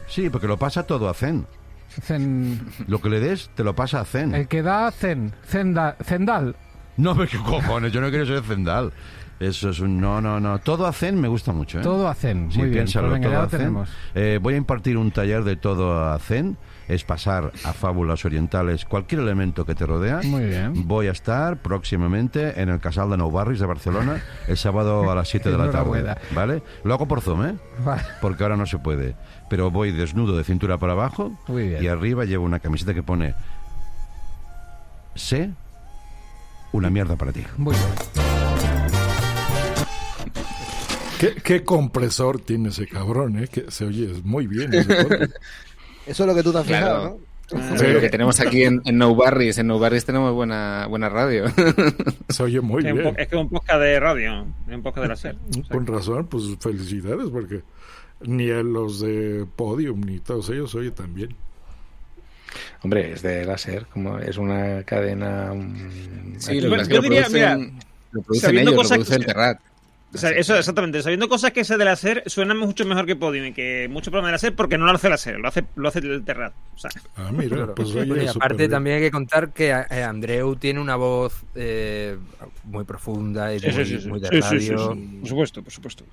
Sí, porque lo pasa todo a zen. Zen. Lo que le des, te lo pasa a zen. El que da Zen. Zenda- Zendal. No, pero [LAUGHS] qué cojones, yo no quiero ser zendal. Eso es un... No, no, no. Todo a zen me gusta mucho, ¿eh? Todo a zen. Sí, Muy bien. piénsalo, Pues venga, todo tenemos. Eh, voy a impartir un taller de todo a zen. Es pasar a fábulas orientales cualquier elemento que te rodea. Muy bien. Voy a estar próximamente en el Casal de Nou Barris de Barcelona el sábado a las 7 de la tarde. ¿Vale? Lo hago por Zoom, ¿eh? Vale. Porque ahora no se puede. Pero voy desnudo de cintura para abajo Muy bien. y arriba llevo una camiseta que pone sé una mierda para ti. Muy bien. ¿Qué, qué compresor tiene ese cabrón, eh? Que se oye muy bien. ese podcast. [LAUGHS] Eso es lo que tú te has Claro. fijado, ¿no? Hombre, lo que tenemos aquí en, en No Barris, en No Barris tenemos buena, buena radio. [LAUGHS] Se oye muy Que es bien. es que es un podcast de radio, es un podcast de la SER. Con razón, pues felicidades, porque ni a los de Podium ni todos ellos se oye tan bien. Hombre, es de láser, como es una cadena. mm, Sí, lo, Yo que lo diría, producen, mira, lo producen lo produce el Terrat. O sea, eso exactamente. Sabiendo cosas que se de la SER, suena mucho mejor que Podium y que mucho programa de la SER porque no lo hace la SER, lo hace, lo hace el Terrat. O sea, Ah, mira, Claro. pues oye, y aparte bien. también hay que contar que eh, Andreu tiene una voz eh, muy profunda y Sí, muy, sí, sí, sí. muy de Sí, sí, sí, radio. sí. Por supuesto, por supuesto.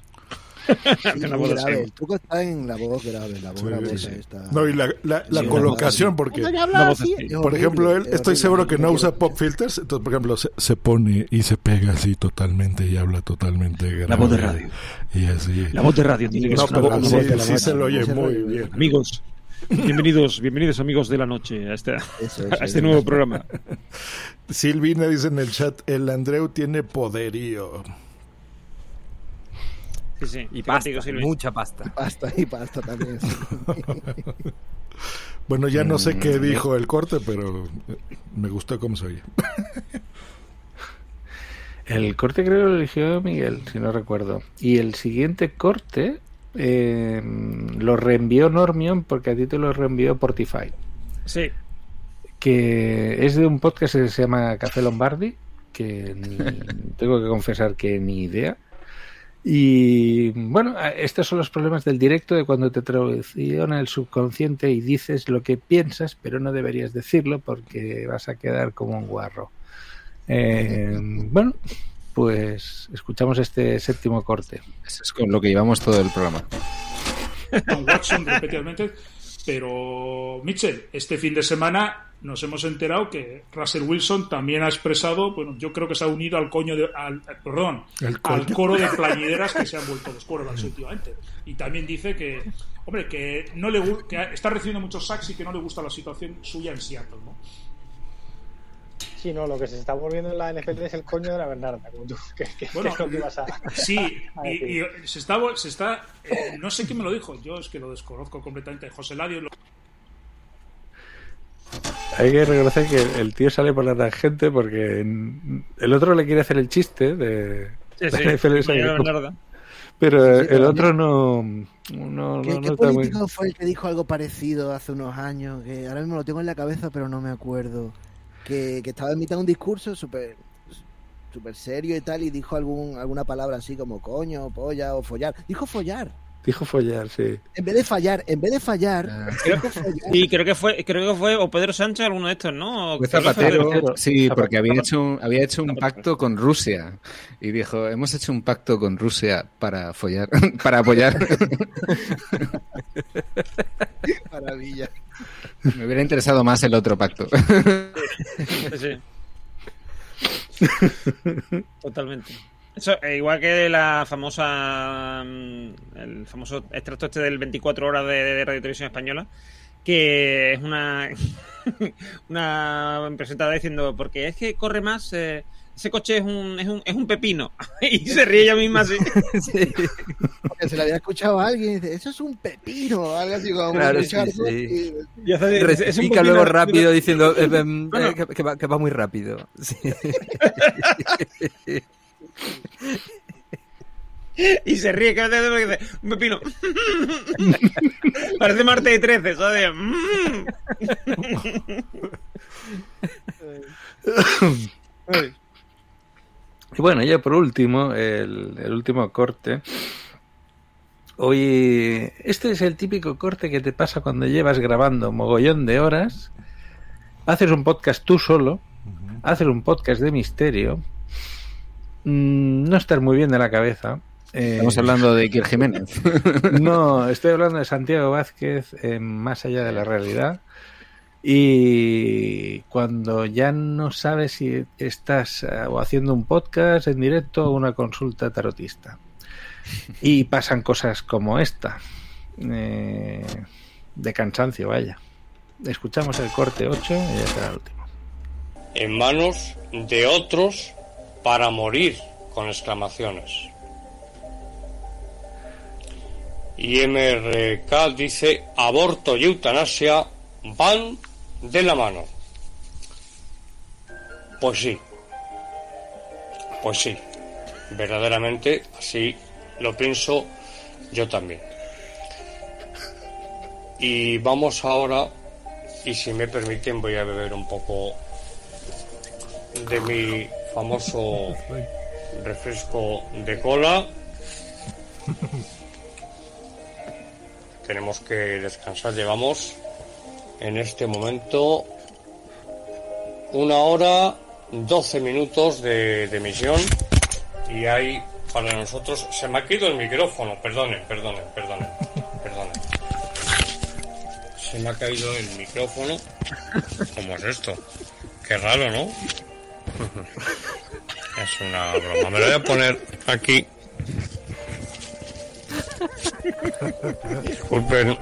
[LAUGHS] Voz grave. El truco está en la voz grave, la voz Sí, grave sí. está... No, y la, la, la Sí, colocación, porque, así, por horrible, ejemplo, él, es estoy seguro que no usa pop filters, entonces, por ejemplo, se, se pone y se pega así totalmente y habla totalmente grave. La voz de radio. Y así. La voz de radio tiene que No, ser una pero voz- sí, una voz de la sí se lo oye muy bien. Amigos, bienvenidos, bienvenidos amigos de la noche a este, Eso, a eso, este eso. nuevo programa. [LAUGHS] Silvina dice en el chat, el Andreu tiene poderío. Sí, sí. Y pasta, mucha pasta. Pasta y pasta también. sí. [LAUGHS] Bueno, ya no sé qué Mm, dijo el corte, pero eh, me gustó cómo se oye. [LAUGHS] El corte creo que lo eligió Miguel, si no recuerdo. Y el siguiente corte eh, lo reenvió Normion porque a ti te lo reenvió Portify. Sí. Que es de un podcast que se llama Café Lombardi, que ni- [LAUGHS] tengo que confesar que ni idea. Y bueno, estos son los problemas del directo de cuando te traiciona el subconsciente y dices lo que piensas, pero no deberías decirlo porque vas a quedar como un guarro. Eh, [LAUGHS] bueno, pues escuchamos este séptimo corte. Eso es con lo que llevamos todo el programa. [LAUGHS] Pero, Mitchell, este fin de semana nos hemos enterado que Russell Wilson también ha expresado, bueno, yo creo que se ha unido al coño de, al, perdón, ¿El al coro de [LAUGHS] plañideras que se han vuelto los quarterbacks últimamente. Y también dice que, hombre, que no le que está recibiendo muchos sacks y que no le gusta la situación suya en Seattle, ¿no? Sí, no, lo que se está volviendo en la NFL es el coño de la Bernarda, como tú. ¿Qué, qué- qué Bueno, es lo que vas a, Sí, a y, decir? y se está, se está eh, no sé quién me lo dijo, yo es que lo desconozco completamente. José Ladio lo- Hay que reconocer que el tío sale por la tangente porque el otro le quiere hacer el chiste de. Sí, de sí, la NFL, Bernarda. Pero el otro no. no, ¿Qué, no- qué no está muy- político fue el que dijo algo parecido hace unos años? Que ahora mismo lo tengo en la cabeza, pero no me acuerdo. Que, que estaba en mitad de un discurso súper súper serio y tal, y dijo algún, alguna palabra así como coño, polla o follar. Dijo follar. Dijo follar, sí. En vez de fallar, en vez de fallar, Ah. dijo follar. [LAUGHS] Y creo que fue, creo que fue o Pedro Sánchez alguno de estos, ¿no? Fue creo que fue Zapatero, Zapatero. sí, porque había hecho, un, había hecho un pacto con Rusia y dijo, hemos hecho un pacto con Rusia para follar, [LAUGHS] para apoyar. [LAUGHS] Maravilla. Me hubiera interesado más el otro pacto. Sí, sí. Totalmente. Eso, eh, igual que la famosa. mm, El famoso extracto este del 24 horas de, de Radio Televisión Española, que es una. [LAUGHS] una presentadora diciendo, porque es que corre más. eh, ese coche es un, es un, es un pepino. [LAUGHS] y se ríe ella misma así. [LAUGHS] Porque se le había escuchado a alguien y dice, eso es un pepino, algo así como Claro, sí, sí. y- Y hace- es un Rectifica pepino luego rápido. diciendo eh, Bueno. eh, que, que va, que va muy rápido. Y se ríe cada vez que dice, un pepino. Parece martes de 13, ¿sabes? Y bueno, ya por último, el, el último corte. Hoy, este es el típico corte que te pasa cuando llevas grabando mogollón de horas, haces un podcast tú solo, haces un podcast de misterio, mm, no estás muy bien de la cabeza. eh, Estamos hablando de Iker Jiménez. [LAUGHS] no, estoy hablando de Santiago Vázquez en Más allá de la realidad. Y cuando ya no sabes si estás eh, o haciendo un podcast en directo o una consulta tarotista. Y pasan cosas como esta. eh, de cansancio, vaya. Escuchamos el corte 8 y ya será el último. en manos de otros para morir con exclamaciones. Y MRK dice aborto y eutanasia van de la mano. Pues sí. Pues sí. Verdaderamente así lo pienso yo también. Y vamos ahora, y si me permiten voy a beber un poco de mi famoso [LAUGHS] refresco de cola. Tenemos que descansar. Llevamos en este momento una hora, 12 minutos de, de emisión y hay para nosotros... Se me ha caído el micrófono, perdonen, perdonen, perdonen, perdonen. Se me ha caído el micrófono. ¿Cómo es esto? Qué raro, ¿no? [LAUGHS] Es una broma. Me lo voy a poner aquí. Disculpen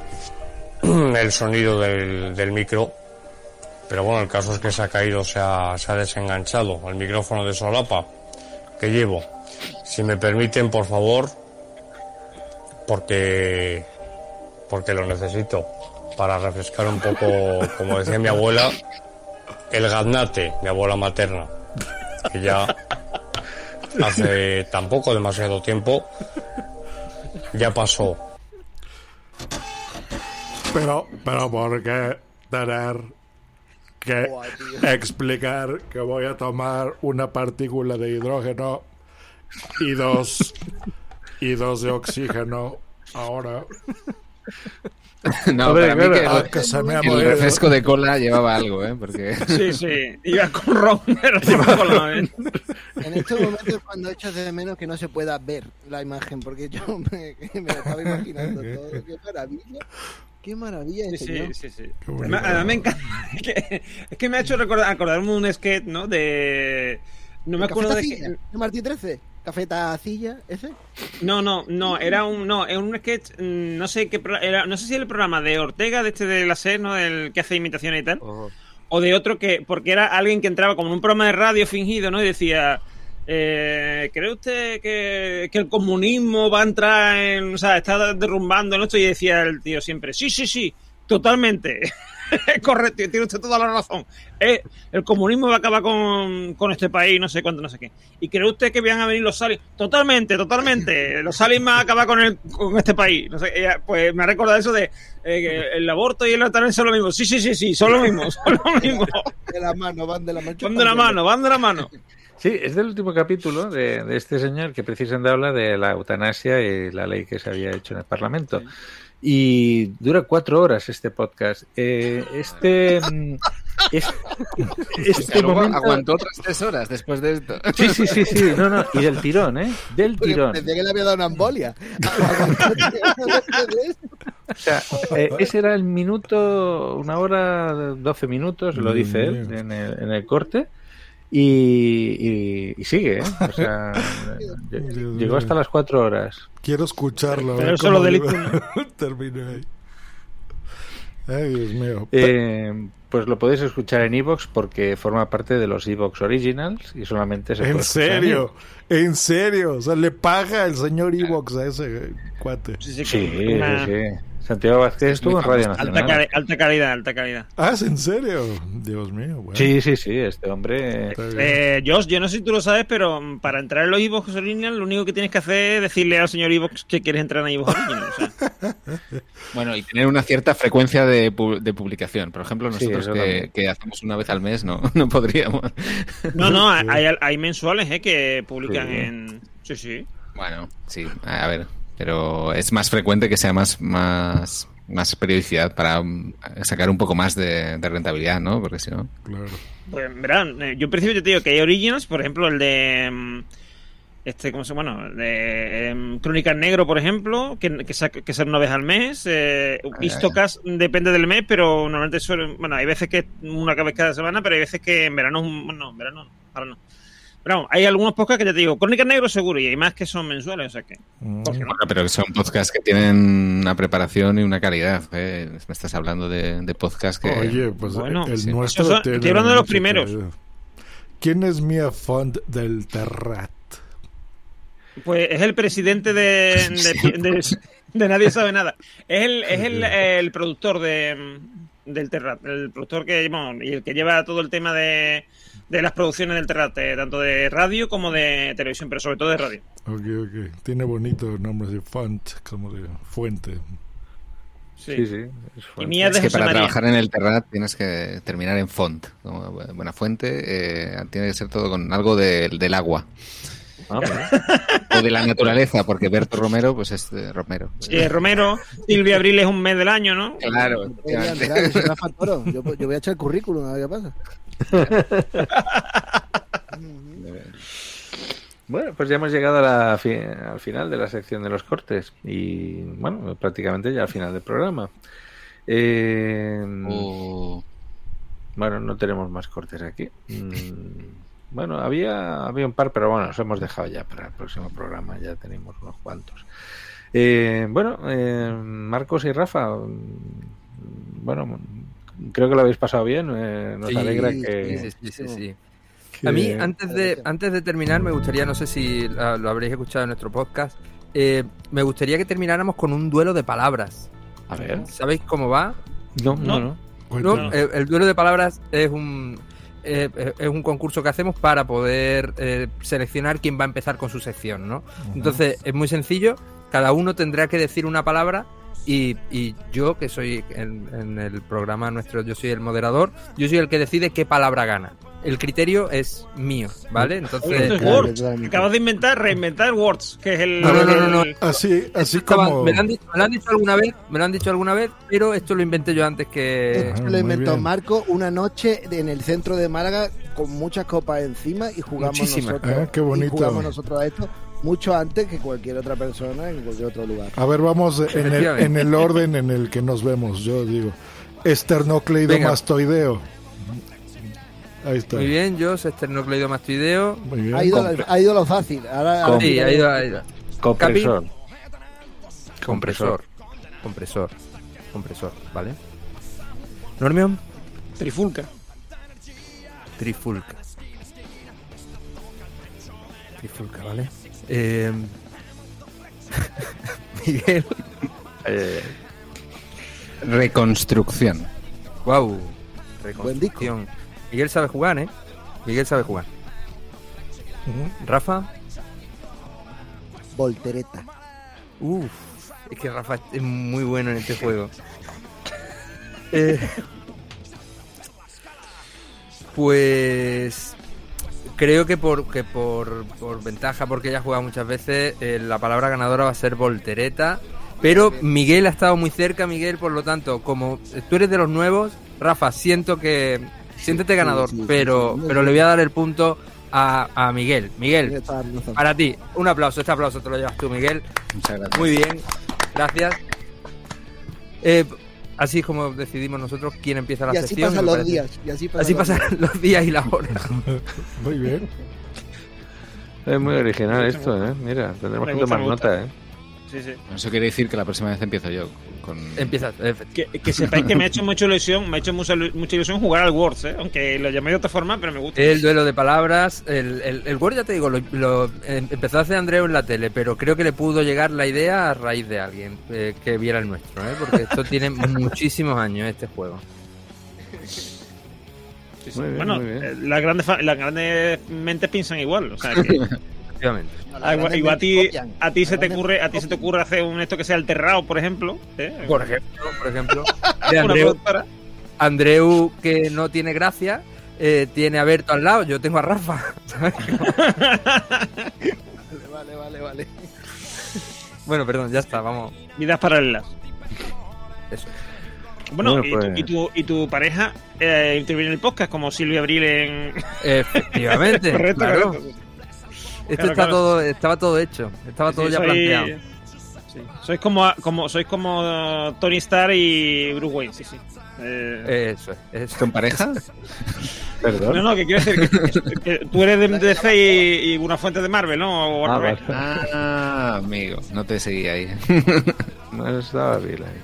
el sonido del, del micro. Pero bueno, el caso es que se ha caído, se ha, se ha desenganchado el micrófono de solapa que llevo. Si me permiten, por favor, porque, porque lo necesito para refrescar un poco, como decía mi abuela, el gaznate, mi abuela materna, que ya hace tampoco demasiado tiempo ya pasó. Pero, pero ¿por qué tener que explicar que voy a tomar una partícula de hidrógeno y dos y dos de oxígeno ahora? No, Hombre, para mí que claro, ah, que se me ha el refresco de cola llevaba algo, ¿eh? Porque... [LAUGHS] Sí, sí. Iba con ron, [LAUGHS] pero tampoco lo ¿eh? En estos momentos es cuando echas de menos que no se pueda ver la imagen, porque yo [LAUGHS] me, me lo estaba imaginando todo. Qué maravilla. Qué maravilla Sí, sí, sí, sí. Además, además me encanta. Es que, es que me ha hecho recordar, acordarme un sketch, ¿no? De. No me acuerdo de. Cafetacilla, de Martín 13. Cafetacilla, ese. No, no, no, era un no, era un sketch, mm, no sé qué pro- era, no sé si era el programa de Ortega de este de la SER, ¿no? El que hace imitaciones y tal. o de otro que, porque era alguien que entraba como en un programa de radio fingido, ¿no? Y decía, eh, ¿cree usted que, que el comunismo va a entrar en, o sea, está derrumbando en esto? Y decía el tío siempre, sí, sí, sí, totalmente. [LAUGHS] [LAUGHS] Correcto, tiene usted toda la razón. Eh, el comunismo va a acabar con, con este país, no sé cuánto, no sé qué. ¿Y cree usted que van a venir los aliens? Totalmente, totalmente. Los aliens van a acabar con, el, con este país. No sé, ella, pues me ha recordado eso de eh, que el aborto y el eutanasia son lo mismo. Sí, sí, sí, sí, son lo mismo, [LAUGHS] son lo mismo. De la mano, van de la mano. Van de la mano, van de la mano. Sí, es del último capítulo de, de este señor que precisamente habla de la eutanasia y la ley que se había hecho en el Parlamento. Y dura cuatro horas este podcast. Eh, este. mm, es- [LAUGHS] este momento- aguantó otras tres horas después de esto. Sí, sí, sí, sí. No, no. Y del tirón, ¿eh? Del Porque tirón. Pensé que le había dado una embolia. [LAUGHS] O sea, eh, ese era el minuto, una hora, doce minutos, lo dice él en el, en el corte. Y, y- y sigue, ¿eh? O sea, [LAUGHS] ll- llegó hasta las cuatro horas. Quiero escucharlo. Pero ver eso lo cómo del [LAUGHS] termina ahí. Ay, Dios mío. Eh, pues lo podéis escuchar en Evox porque forma parte de los Evox Originals y solamente se puede ¿En escuchar serio? ¿En serio? O sea, le paga el señor Evox a ese cuate. Sí, sí, Sí, sí, una- sí. Santiago Vázquez estuvo en Radio Alta, Nacional. cali- alta calidad, alta calidad. Ah, ¿es en serio? Dios mío. Bueno. Sí, sí, sí, este hombre... Eh, Josh, yo no sé si tú lo sabes, pero mm, para entrar en los Evox Original, lo único que tienes que hacer es decirle al señor Evox que quieres entrar en Evox Original. o sea. [LAUGHS] Bueno, y tener una cierta frecuencia de, pu- de publicación. Por ejemplo, nosotros que, hacemos una vez al mes, no, [LAUGHS] no podríamos. No, no, [LAUGHS] hay, hay mensuales eh, que publican Sí. en. Sí, sí. Bueno, sí, a ver, pero es más frecuente que sea más, más, más periodicidad para mm, sacar un poco más de, de rentabilidad, ¿no? Porque si no. Claro. Pues, verán, eh, yo en principio te digo que hay Originals, por ejemplo, el de. mm, Este, ¿cómo se llama? Bueno, el de em, Crónicas Negro, por ejemplo, que, que, saca- que sale una vez al mes. Eh, ya, Histocast depende del mes, pero normalmente suele. Bueno, hay veces que es una vez cada semana, pero hay veces que en verano. es un- Bueno, no, en verano no, ahora no. Pero vamos, hay algunos podcasts que ya te digo, Crónicas Negro seguro, y hay más que son mensuales, o sea que. ¿por qué no? Bueno, pero son podcasts que tienen una preparación y una calidad. ¿eh? Me estás hablando de, de podcasts que. Oye, pues Bueno, el sí. nuestro. Son- tiene estoy hablando de los primeros. calidad. ¿Quién es Mia Font del Terrat? Pues es el presidente de, de, [LAUGHS] de- de Nadie Sabe Nada. Es el, es el, el productor de, del Terrat, el productor que, bueno, y el que lleva todo el tema de, de las producciones del Terrat, eh, tanto de radio como de televisión, pero sobre todo de radio. Ok, ok. Tiene bonito nombre de font, como de fuente. Sí, Sí, sí. es Y mía Es de que para María. trabajar en el Terrat tienes que terminar en font. como bu- buena fuente, eh, tiene que ser todo con algo de- del agua. Ah. O de la naturaleza, porque Berto Romero, pues es de Romero. Sí, Romero, Silvia Abril es un mes del año, ¿no? Claro, Oye, Toro. Yo, yo voy a echar el currículum, a ver qué pasa. [LAUGHS] Bueno, pues ya hemos llegado a la fi- al final de la sección de los cortes y bueno, prácticamente ya al final del programa. Eh, Oh. Bueno, no tenemos más cortes aquí. Mm, Bueno, había, había un par, pero bueno, los hemos dejado ya para el próximo programa, ya tenemos unos cuantos. Eh, bueno, eh, Marcos y Rafa, mm, bueno, creo que lo habéis pasado bien, eh, nos Sí, alegra que... sí, sí, sí, sí. que- A mí, antes de, antes de terminar, me gustaría, no sé si lo habréis escuchado en nuestro podcast, eh, me gustaría que termináramos con un duelo de palabras. A ver. ¿Sabéis cómo va? No, no, no. No, el, el duelo de palabras es un eh, eh, es un concurso que hacemos para poder eh, seleccionar quién va a empezar con su sección, ¿no? Entonces es muy sencillo. Cada uno tendrá que decir una palabra y, y yo que soy en, en el programa nuestro, yo soy el moderador, yo soy el que decide qué palabra gana. El criterio es mío, ¿vale? Entonces Oye, esto es Words. Acabas de inventar, reinventar Words, que es el. No, no, no, no, Así, así Estaba- como. me, lo han dicho, me lo han dicho alguna vez, me lo han dicho alguna vez, pero esto lo inventé yo antes que. Esto lo inventó Marco una noche en el centro de Málaga con muchas copas encima y jugamos Muchísimas. nosotros. Ah, qué bonito. Y jugamos nosotros a esto mucho antes que cualquier otra persona en cualquier otro lugar. A ver, vamos en el, en el orden en el que nos vemos. Yo digo, esternocleidomastoideo. Ahí está. Muy bien, yo esternocleidomastoideo. Muy bien. Ha ido, ha ido lo fácil. Ahora, ahora Sí, ha ido, ha ido. Compresor. Compresor. Compresor. Compresor, ¿vale? Normion. Trifulca. Trifulca. Trifulca, ¿vale? [LAUGHS] Eh, Miguel. Reconstrucción. Wow. Reconstrucción. Miguel sabe jugar, ¿eh? Miguel sabe jugar. Rafa. Voltereta. Uf, es que Rafa es muy bueno en este juego. [LAUGHS] Eh, pues creo que por que por, por ventaja, porque ella juega muchas veces, eh, la palabra ganadora va a ser voltereta. Pero Miguel ha estado muy cerca, Miguel, por lo tanto, como tú eres de los nuevos, Rafa, siento que siéntete ganador, sí, sí, pero sí. pero le voy a dar el punto a, a Miguel. Miguel, para ti, un aplauso. Este aplauso te lo llevas tú, Miguel. Muchas gracias. Muy bien, gracias. Eh, así es como decidimos nosotros quién empieza la Y así sección. pasan los días, y así los pasan los días y las horas. [LAUGHS] Muy bien. Es muy original esto, ¿eh? Mira, tendremos que tomar nota, ¿eh? Sí, sí. Eso quiere decir que la próxima vez empiezo yo. Con... Empieza. eh, Que, que sepáis que me ha hecho mucha ilusión, me ha hecho mucha, mucha ilusión jugar al Words, ¿eh? aunque lo llamé de otra forma, pero me gusta. El duelo de palabras, el, el, el Word ya te digo, lo, lo, eh, empezó a hacer Andreu en la tele, pero creo que le pudo llegar la idea a raíz de alguien eh, que viera el nuestro, ¿eh? porque esto tiene [LAUGHS] muchísimos años este juego. Sí, bien, bueno, muy bien. eh, las grandes, fa- las grandes mentes piensan igual, o sea que [LAUGHS] Efectivamente. Ah, igual, igual a ti, a ti se te ocurre, a ti se te ocurre hacer un esto que sea alterrado, por ejemplo. ¿eh? Por ejemplo, por ejemplo, [LAUGHS] de Andreu, que no tiene gracia, eh, tiene a Berto al lado, yo tengo a Rafa. [LAUGHS] ¿sabes? Vale, vale, vale. bueno, perdón, ya está, vamos. Vidas paralelas. Eso. Bueno, Bueno, y, pues- tu, y, tu, y tu pareja eh, interviene en el podcast como Silvia Abril en. Efectivamente, [LAUGHS] correcto, claro. correcto. Esto Claro, está claro. todo, estaba todo hecho, estaba todo Sí, ya soy- planteado. sí. Sois como, como sois como Tony Stark y Bruce Wayne, sí, sí. Eh, Eso es. eso. ¿Con pareja? [LAUGHS] Perdón. no, no, que quiero decir que, que tú eres de DC y, y una fuente de Marvel, ¿no? O Ah, vale. Ah, amigo, no te seguí ahí. [LAUGHS] No estaba bien ahí.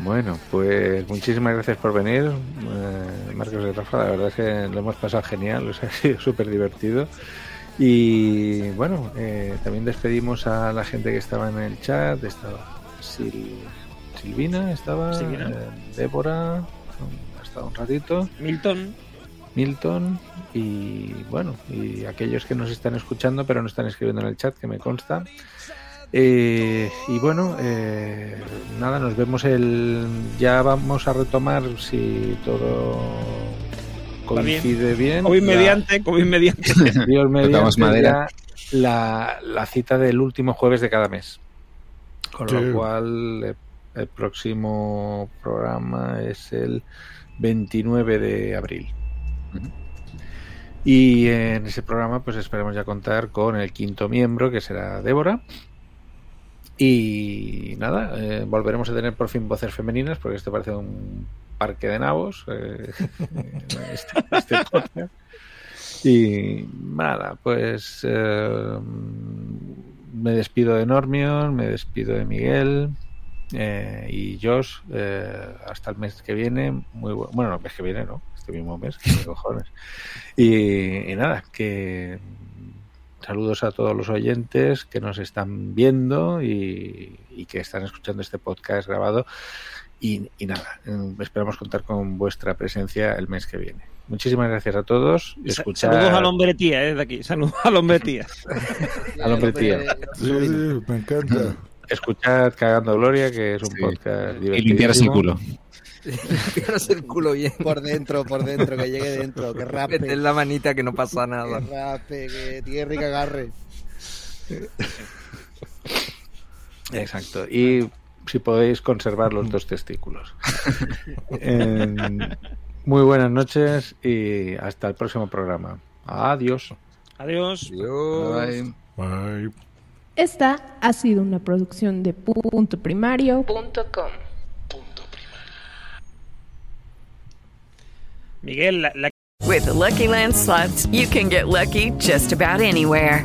Bueno, pues muchísimas gracias por venir, eh, Marcos de Rafa. La verdad es que lo hemos pasado genial, o sea, ha sido súper divertido. Y bueno, eh, también despedimos a la gente que estaba en el chat. Estaba Sil- Silvina, estaba Silvina. eh, Débora, ha estado un ratito. Milton. Milton y bueno, y aquellos que nos están escuchando pero no están escribiendo en el chat, que me consta. Eh, y bueno, eh, nada, nos vemos el... Ya vamos a retomar si todo. Coincide bien. COVID la- mediante, COVID mediante. [LAUGHS] Dios mediante, madera. la, la cita del último jueves de cada mes. Con Sí. lo cual, eh, el próximo programa es el 29 de abril. Y en ese programa, pues esperamos ya contar con el quinto miembro, que será Débora. Y nada, eh, volveremos a tener por fin voces femeninas, porque esto parece un parque de nabos. eh, [LAUGHS] este, este podcast. Y nada, pues eh, me despido de Normion, me despido de Miguel eh, y Josh eh, hasta el mes que viene. Muy bu- bueno, no, el mes que viene, no, este mismo mes, cojones. Y, y nada, que saludos a todos los oyentes que nos están viendo y, y que están escuchando este podcast grabado. Y, y nada, eh, esperamos contar con vuestra presencia el mes que viene. Muchísimas gracias a todos. Escuchar Saludos al hombre tía, eh, de aquí. Saludos al hombre tía. [LAUGHS] al hombre tía. Sí, sí, me encanta. Escuchad Cagando Gloria, que es un Sí. podcast Y divertido. limpiaros el culo. Limpiaros el culo bien. Por dentro, por dentro, que llegue dentro, que rape. Meter la manita que no pasa nada. Que rape, que tierra y que agarre. Exacto. Y si podéis conservar los dos testículos. [LAUGHS] Eh, muy buenas noches y hasta el próximo programa. Adiós. Adiós. Bye. Bye. Esta ha sido una producción de punto primario. Miguel, la, la With the Lucky Land slots, you can get lucky just about anywhere.